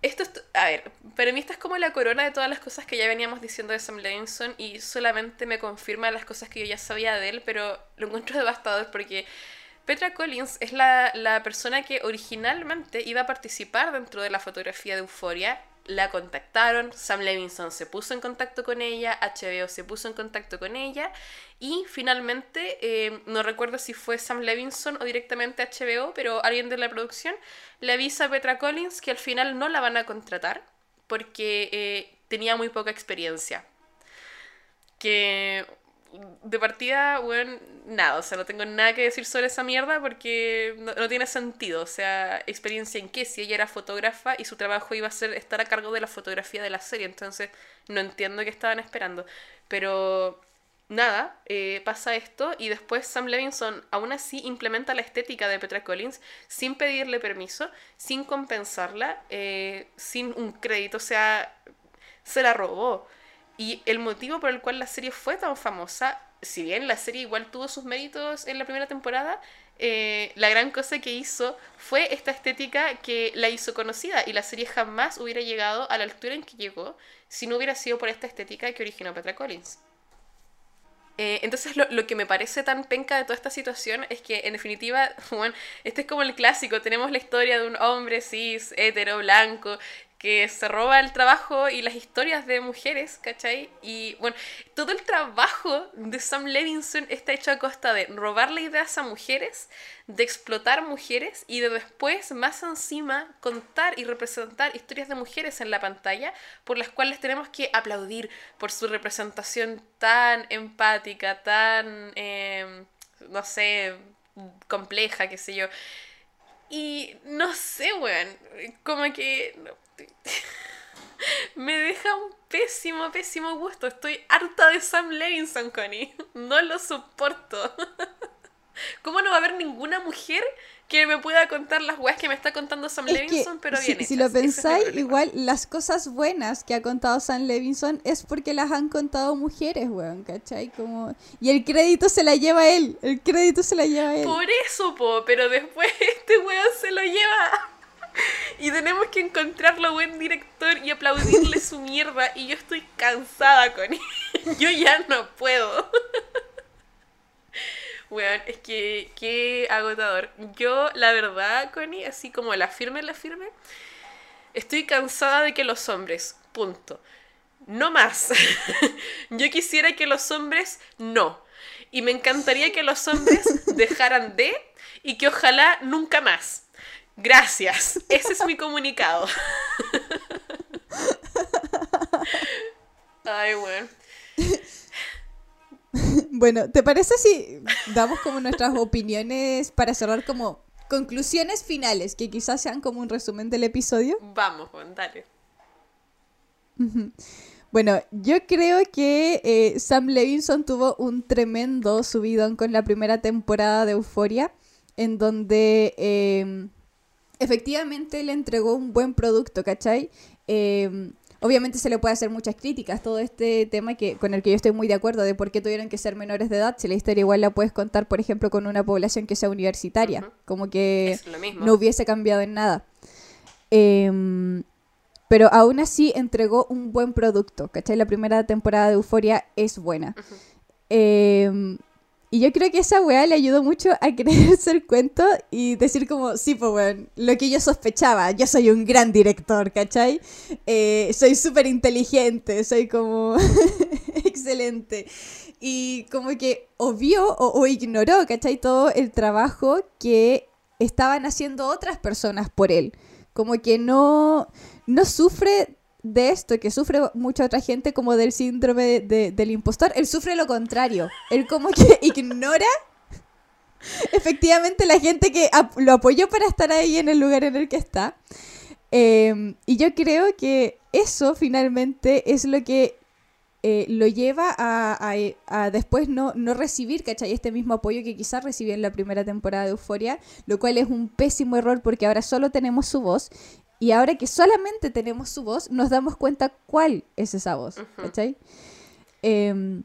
esto, a ver, para mí esta es como la corona de todas las cosas que ya veníamos diciendo de Sam Levinson y solamente me confirma las cosas que yo ya sabía de él, pero lo encuentro devastador porque Petra Collins es la, la persona que originalmente iba a participar dentro de la fotografía de Euforia la contactaron, Sam Levinson se puso en contacto con ella, HBO se puso en contacto con ella y finalmente, eh, no recuerdo si fue Sam Levinson o directamente HBO, pero alguien de la producción le avisa a Petra Collins que al final no la van a contratar porque eh, tenía muy poca experiencia. Que de partida, bueno, nada, o sea, no tengo nada que decir sobre esa mierda porque no, tiene sentido. O sea, experiencia en qué, si ella era fotógrafa y su trabajo iba a ser estar a cargo de la fotografía de la serie, entonces no entiendo qué estaban esperando. Pero nada, eh, pasa esto y después Sam Levinson aún así implementa la estética de Petra Collins sin pedirle permiso, sin compensarla, eh, sin un crédito, o sea, se la robó. Y el motivo por el cual la serie fue tan famosa, si bien la serie igual tuvo sus méritos en la primera temporada, eh, la gran cosa que hizo fue esta estética que la hizo conocida y la serie jamás hubiera llegado a la altura en que llegó si no hubiera sido por esta estética que originó Petra Collins. Eh, entonces lo, lo, que me parece tan penca de toda esta situación es que en definitiva, bueno, este es como el clásico, tenemos la historia de un hombre cis, hetero, blanco, que se roba el trabajo y las historias de mujeres, ¿cachai? Y bueno, todo el trabajo de Sam Levinson está hecho a costa de robarle ideas a mujeres, de explotar mujeres y de después, más encima, contar y representar historias de mujeres en la pantalla por las cuales tenemos que aplaudir por su representación tan empática, tan, eh, no sé, compleja, qué sé yo. Y no sé, weón, como que me deja un pésimo, pésimo gusto. Estoy harta de Sam Levinson, Connie. No lo soporto. ¿Cómo no va a haber ninguna mujer que me pueda contar las weas que me está contando Sam Levinson, pero bien si, si lo pensáis, igual las cosas buenas que ha contado Sam Levinson es porque las han contado mujeres, weón, ¿cachai? Como... Y el crédito se la lleva él, el crédito se la lleva él. Por eso, po, pero después este weón se lo lleva y tenemos que encontrarlo buen director y aplaudirle su mierda. Y yo estoy cansada con él. Yo ya no puedo. Weón, es que qué agotador. Yo, la verdad, Connie, así como la firme, la firme, estoy cansada de que los hombres, punto. No más. Yo quisiera que los hombres no. Y me encantaría que los hombres dejaran de y que ojalá nunca más. Gracias. Ese es mi comunicado. Ay, bueno. Bueno, ¿te parece si damos como nuestras opiniones para cerrar como conclusiones finales, que quizás sean como un resumen del episodio? Vamos, dale. Bueno, yo creo que eh, Sam Levinson tuvo un tremendo subidón con la primera temporada de Euforia, en donde em, efectivamente le entregó un buen producto, ¿cachai? Em, obviamente se le puede hacer muchas críticas, todo este tema que con el que yo estoy muy de acuerdo, de por qué tuvieron que ser menores de edad, si la historia igual la puedes contar, por ejemplo, con una población que sea universitaria, como que no hubiese cambiado en nada. Em, pero aún así entregó un buen producto, ¿cachai? La primera temporada de Euforia es buena. Y yo creo que esa weá le ayudó mucho a creerse el cuento y decir como, sí, pues weón, lo que yo sospechaba, yo soy un gran director, ¿cachai? Eh, soy súper inteligente, soy como excelente. Y como que obvió o, o ignoró, ¿cachai? Todo el trabajo que estaban haciendo otras personas por él. Como que no, no sufre de esto que sufre mucha otra gente como del síndrome del impostor, él sufre lo contrario. Él como que ignora efectivamente la gente que lo apoyó para estar ahí en el lugar en el que está. Em, y yo creo que eso finalmente es lo que eh, lo lleva a, después no, no, recibir, ¿cachai? Este mismo apoyo que quizás recibió en la primera temporada de Euforia, lo cual es un pésimo error porque ahora solo tenemos su voz y ahora que solamente tenemos su voz, nos damos cuenta cuál es esa voz, ¿cachai? Em,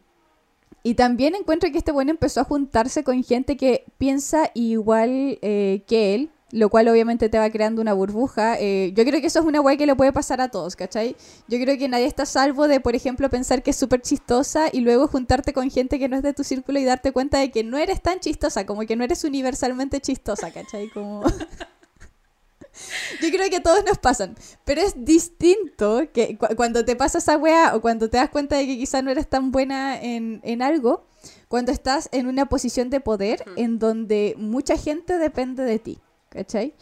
y también encuentro que este bueno empezó a juntarse con gente que piensa igual eh, que él, lo cual obviamente te va creando una burbuja. Eh, yo creo que eso es una guay que le puede pasar a todos, ¿cachai? Yo creo que nadie está salvo de, por ejemplo, pensar que es súper chistosa y luego juntarte con gente que no es de tu círculo y darte cuenta de que no eres tan chistosa, como que no eres universalmente chistosa, ¿cachai? Como... Yo creo que a todos nos pasan, pero es distinto que cuando te pasa esa weá o cuando te das cuenta de que quizá no eres tan buena en, en algo, cuando estás en una posición de poder en donde mucha gente depende de ti, ¿cachai?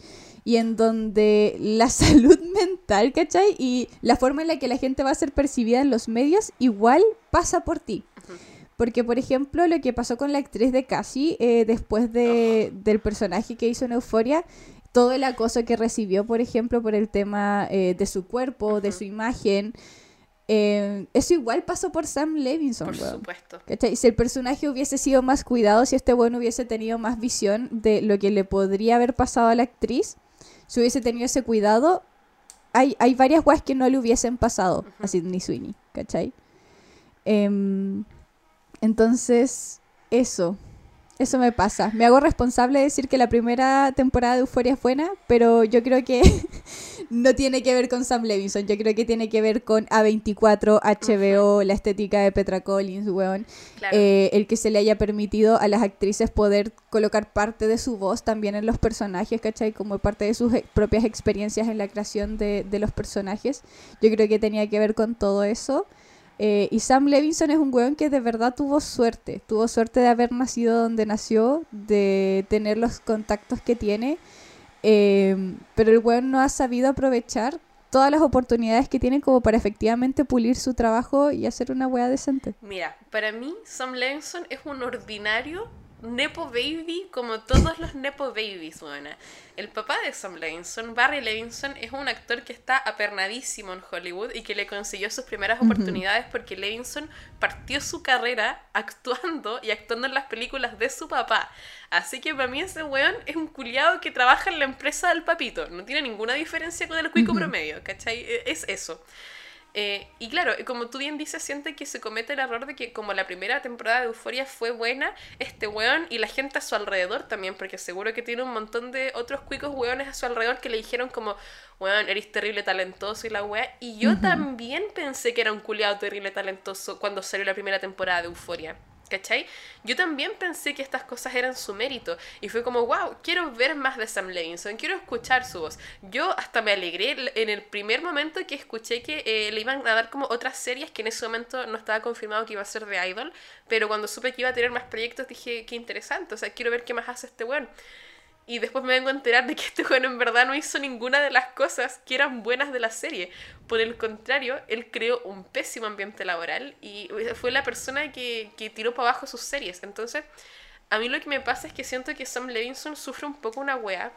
Y en donde la salud mental, ¿cachai? Y la forma en la que la gente va a ser percibida en los medios igual pasa por ti. Porque, por ejemplo, lo que pasó con la actriz de Cassie eh, después de, del personaje que hizo en Euforia todo el acoso que recibió, por ejemplo, por el tema eh, de su cuerpo, de su imagen. Eh, eso igual pasó por Sam Levinson. Por supuesto. Si el personaje hubiese sido más cuidado, si este bueno hubiese tenido más visión de lo que le podría haber pasado a la actriz, si hubiese tenido ese cuidado, hay, hay varias guas que no le hubiesen pasado a Sidney Sweeney, ¿cachai? Em, entonces, eso. Eso me pasa. Me hago responsable de decir que la primera temporada de Euforia es buena, pero yo creo que no tiene que ver con Sam Levinson. Yo creo que tiene que ver con A24, HBO, la estética de Petra Collins, weón. Eh, el que se le haya permitido a las actrices poder colocar parte de su voz también en los personajes, ¿cachai? Como parte de sus e, propias experiencias en la creación de, de los personajes. Yo creo que tenía que ver con todo eso. Eh, y Sam Levinson es un weón que de verdad tuvo suerte. Tuvo suerte de haber nacido donde nació, de tener los contactos que tiene. Em, pero el weón no ha sabido aprovechar todas las oportunidades que tiene como para efectivamente pulir su trabajo y hacer una wea decente. Mira, para mí Sam Levinson es un ordinario Nepo Baby como todos los Nepo Babies, buena. El papá de Sam Levinson, Barry Levinson, es un actor que está apernadísimo en Hollywood y que le consiguió sus primeras oportunidades porque Levinson partió su carrera actuando y actuando en las películas de su papá. Así que para mí ese weón es un culiado que trabaja en la empresa del papito. No tiene ninguna diferencia con el cuico promedio, ¿cachai? E, es eso. Eh, y claro, como tú bien dices, siente que se comete el error de que como la primera temporada de Euforia fue buena, este weón y la gente a su alrededor también, porque seguro que tiene un montón de otros cuicos weones a su alrededor que le dijeron como, weón, eres terrible talentoso y la wea. Y yo también pensé que era un culiado terrible talentoso cuando salió la primera temporada de Euforia. ¿Cachai? Yo también pensé que estas cosas eran su mérito y fue como, wow, quiero ver más de Sam Levinson, quiero escuchar su voz. Yo hasta me alegré en el primer momento que escuché que eh, le iban a dar como otras series que en ese momento no estaba confirmado que iba a ser de Idol, pero cuando supe que iba a tener más proyectos dije, qué interesante, o sea, quiero ver qué más hace este weón. Y después me vengo a enterar de que este juego en verdad no hizo ninguna de las cosas que eran buenas de la serie. Por el contrario, él creó un pésimo ambiente laboral y fue la persona que, que tiró para abajo sus series. Entonces, a mí lo que me pasa es que siento que Sam Levinson sufre un poco una wea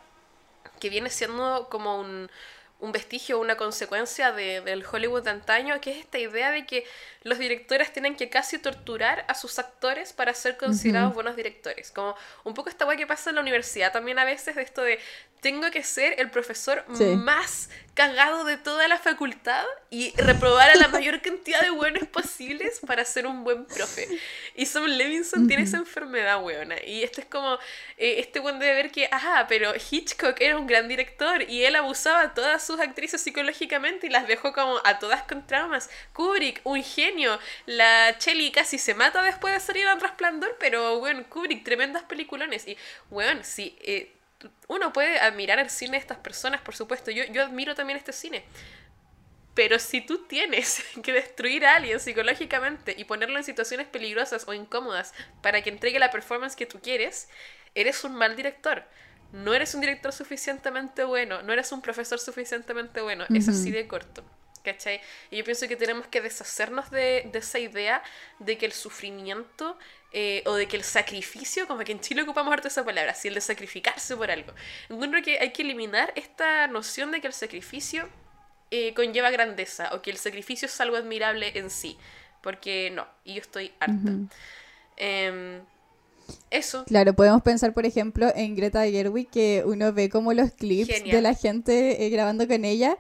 que viene siendo como un, un vestigio, una consecuencia de, del Hollywood de antaño, que es esta idea de que los directores tienen que casi torturar a sus actores para ser considerados buenos directores. Como un poco esta weá que pasa en la universidad también a veces, de esto de tengo que ser el profesor más cagado de toda la facultad y reprobar a la mayor cantidad de buenos posibles para ser un buen profe. Y Sam Levinson tiene esa enfermedad, weona. Y esto es como, eh, este buen debe ver que, ajá, pero Hitchcock era un gran director y él abusaba a todas sus actrices psicológicamente y las dejó como a todas con traumas. Kubrick, un genio. La Chelly casi se mata después de salir al resplandor, pero, bueno, Kubrick, tremendas peliculones. Y, weón, sí, eh, uno puede admirar el cine de estas personas, por supuesto. Yo, yo admiro también este cine. Pero si tú tienes que destruir a alguien psicológicamente y ponerlo en situaciones peligrosas o incómodas para que entregue la performance que tú quieres, eres un mal director. No eres un director suficientemente bueno, no eres un profesor suficientemente bueno. Es así de corto. ¿Cachai? Y yo pienso que tenemos que deshacernos de, de esa idea de que el sufrimiento eh, o de que el sacrificio, como que en Chile ocupamos harto esa palabra, si el de sacrificarse por algo. Encuentro que hay que eliminar esta noción de que el sacrificio eh, conlleva grandeza o que el sacrificio es algo admirable en sí, porque no, y yo estoy harta. Em, eso. Claro, podemos pensar, por ejemplo, en Greta Gerwig, que uno ve como los clips de la gente eh, grabando con ella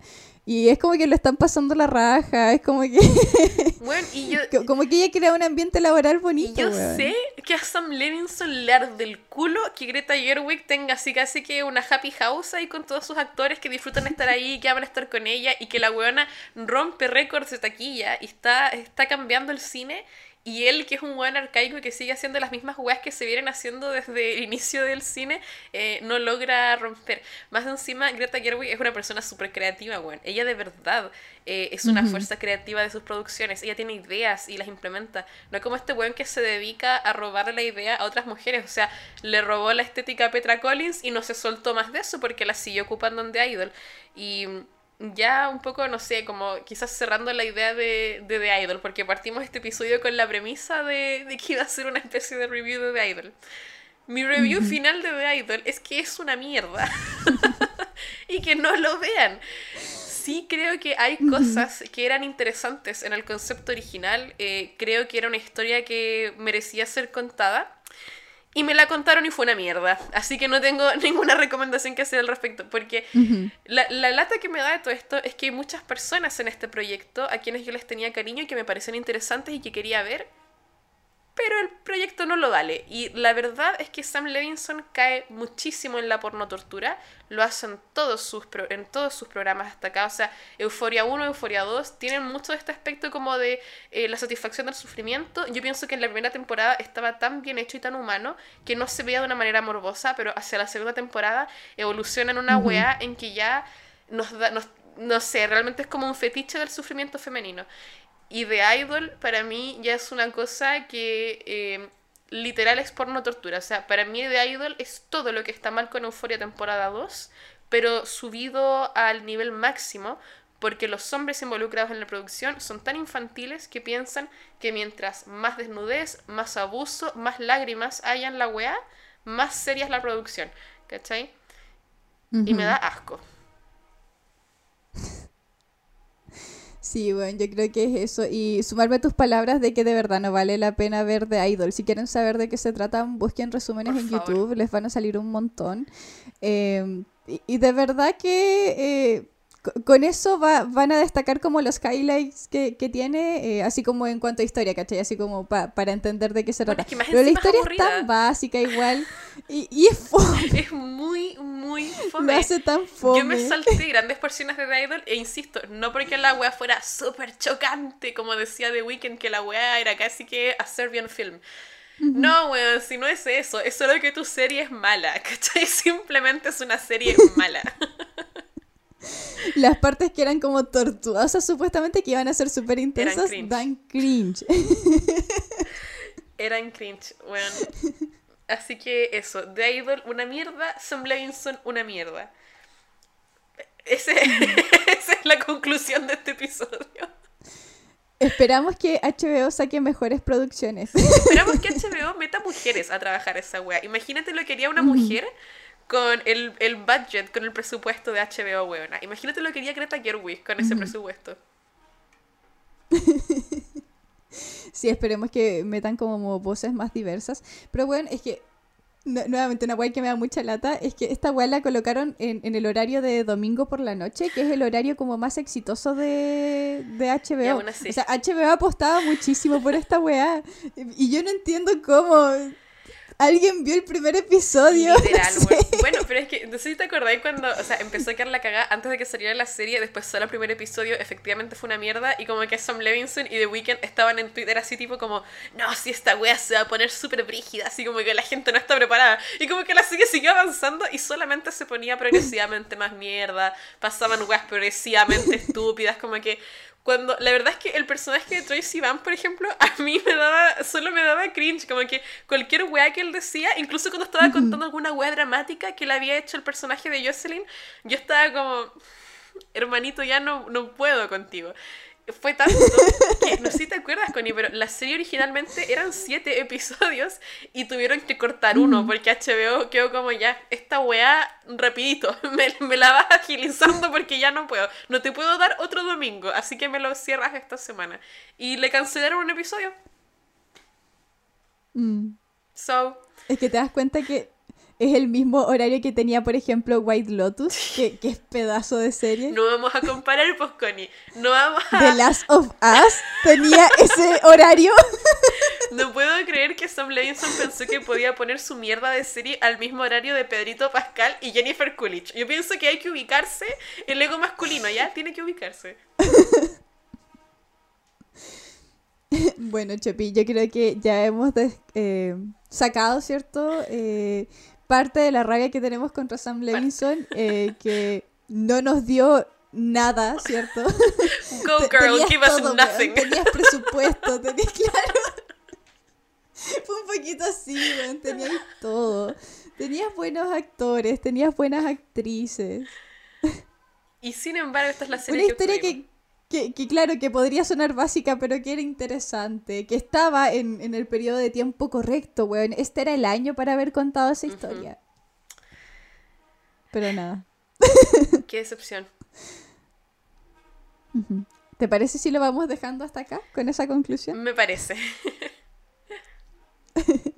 y es como que lo están pasando la raja, es como que... Bueno, y yo... Como que ella crea un ambiente laboral bonito. Y yo sé que a Sam Levinson le arde del culo que Greta Gerwig tenga así casi que una happy house ahí con todos sus actores que disfrutan estar ahí, que van a estar con ella y que la weona rompe récords de taquilla y está, está cambiando el cine y él, que es un buen arcaico y que sigue haciendo las mismas weas que se vienen haciendo desde el inicio del cine, eh, no logra romper. Más de encima, Greta Gerwig es una persona súper creativa, weón. Ella de verdad eh, es una fuerza creativa de sus producciones. Ella tiene ideas y las implementa. No como este weón que se dedica a robarle la idea a otras mujeres. O sea, le robó la estética a Petra Collins y no se soltó más de eso porque la siguió ocupando en The Idol. Y ya un poco, no sé, como quizás cerrando la idea de, de The Idol, porque partimos este episodio con la premisa de, de, que iba a ser una especie de review de The Idol. Mi review final de The Idol es que es una mierda. Y que no lo vean. Sí creo que hay cosas que eran interesantes en el concepto original, eh, creo que era una historia que merecía ser contada y me la contaron y fue una mierda. Así que no tengo ninguna recomendación que hacer al respecto. Porque la, la, lata que me da de todo esto es que hay muchas personas en este proyecto a quienes yo les tenía cariño y que me parecen interesantes y que quería ver. Pero el proyecto no lo vale. Y la verdad es que Sam Levinson cae muchísimo en la pornotortura. Lo hacen todos sus en todos sus programas hasta acá. O sea, Euforia 1, Euforia 2 tienen mucho de este aspecto como de eh, la satisfacción del sufrimiento. Yo pienso que en la primera temporada estaba tan bien hecho y tan humano que no se veía de una manera morbosa, pero hacia la segunda temporada evoluciona en una weá en que ya nos da, nos, no sé, realmente es como un fetiche del sufrimiento femenino. Y The Idol para mí ya es una cosa que eh, literal es porno tortura. O sea, para mí The Idol es todo lo que está mal con Euphoria temporada 2, pero subido al nivel máximo porque los hombres involucrados en la producción son tan infantiles que piensan que mientras más desnudez, más abuso, más lágrimas haya en la weá, más seria es la producción. ¿Cachai? Y me da asco. Sí, bueno, yo creo que es eso. Y sumarme a tus palabras de que de verdad no vale la pena ver The Idol. Si quieren saber de qué se trata, busquen resúmenes en YouTube, les van a salir un montón. Eh, y, de verdad que eh, con eso va, van a destacar como los highlights que, que tiene, eh, así como en cuanto a historia, ¿cachai? Así como para entender de qué se trata. Pero la historia es tan básica igual y, y es fome. Es muy, muy fome. Me hace tan fome. Yo me salté grandes porciones de The Idol e insisto, no porque la wea fuera súper chocante, como decía The Weeknd, que la wea era casi que a Serbian film. No, weón, si no es eso, es solo que tu serie es mala, ¿cachai? Simplemente es una serie mala. Las partes que eran como tortuosas, supuestamente que iban a ser súper intensas, dan cringe. Eran cringe, bueno. Así que eso, The Idol, una mierda, Sam Levinson, una mierda. esa es la conclusión de este episodio. Esperamos que HBO saque mejores producciones. Esperamos que HBO meta mujeres a trabajar esa wea. Imagínate lo que haría una mujer con el, el budget, con el presupuesto de HBO, weona. Imagínate lo que quería Greta Gerwig con ese presupuesto. sí, esperemos que metan como voces más diversas. Pero bueno, es que nuevamente una weá que me da mucha lata es que esta weá la colocaron en, en, el horario de domingo por la noche, que es el horario como más exitoso de, de HBO. O sea, HBO apostaba muchísimo por esta weá. Y yo no entiendo cómo alguien vio el primer episodio. Literal, bueno. pero es que, no sé si te acordáis cuando, o sea, empezó a quedar la cagada antes de que saliera la serie, después solo el primer episodio, efectivamente fue una mierda, y como que Sam Levinson y The Weeknd estaban en Twitter así tipo como, no, si esta wea se va a poner súper brígida, así como que la gente no está preparada, y como que la serie siguió avanzando y solamente se ponía progresivamente más mierda, pasaban weas progresivamente estúpidas, como que cuando la verdad es que el personaje de Troy Sivan, por ejemplo, a mí me daba, solo me daba cringe, como que cualquier weá que él decía, incluso cuando estaba contando alguna weá dramática que le había hecho el personaje de Jocelyn, yo estaba como, hermanito, ya no, no puedo contigo fue tanto que, no sé si te acuerdas, Connie, pero la serie originalmente eran siete episodios y tuvieron que cortar uno porque HBO quedó como ya, esta weá, rapidito, me, me, la vas agilizando porque ya no puedo. No te puedo dar otro domingo, así que me lo cierras esta semana. Y le cancelaron un episodio. Mm. So. Es que te das cuenta que es el mismo horario que tenía, por ejemplo, White Lotus, que, es pedazo de serie. No vamos a comparar, pues, Connie. No vamos a... The Last of Us tenía ese horario. No puedo creer que Sam Levinson pensó que podía poner su mierda de serie al mismo horario de Pedrito Pascal y Jennifer Coolidge. Yo pienso que hay que ubicarse el ego masculino, ¿ya? Tiene que ubicarse. Bueno, Chopi, yo creo que ya hemos eh, sacado, ¿cierto? Eh, parte de la rabia que tenemos contra Sam Levinson, eh, que no nos dio nada, ¿cierto? Go girl, give us nothing. Tenías presupuesto, tenías claro. Fue un poquito así, tenías todo. Tenías buenos actores, tenías buenas actrices. Y sin embargo, esta es la serie Una historia que, que, claro, que podría sonar básica, pero que era interesante, que estaba en, en el periodo de tiempo correcto, weón. Este era el año para haber contado esa historia. Pero nada. Qué decepción. ¿Te parece si lo vamos dejando hasta acá con esa conclusión? Me parece.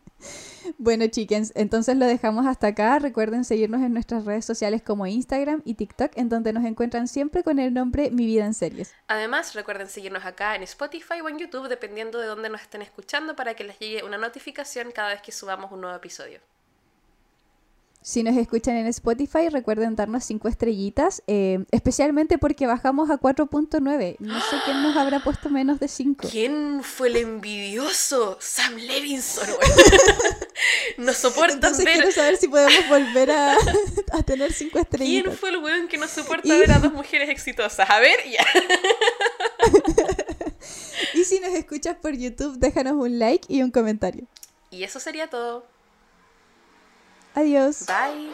Bueno, chickens, entonces lo dejamos hasta acá. Recuerden seguirnos en nuestras redes sociales como Instagram y TikTok, en donde nos encuentran siempre con el nombre Mi Vida en Series. Además, recuerden seguirnos acá en Spotify o en YouTube, dependiendo de dónde nos estén escuchando, para que les llegue una notificación cada vez que subamos un nuevo episodio. Si nos escuchan en Spotify, recuerden darnos 5 estrellitas, eh, especialmente porque bajamos a 4.9. No sé quién nos habrá puesto menos de 5. ¿Quién fue el envidioso? Sam Levinson. no soporta Entonces ver. quiero saber si podemos volver a, a tener 5 ¿Quién estrellitas. fue el weón que no soporta Y- ver a dos mujeres exitosas? A ver, ya. Y si nos escuchas por YouTube, déjanos un like y un comentario. Y eso sería todo. Adiós. Bye.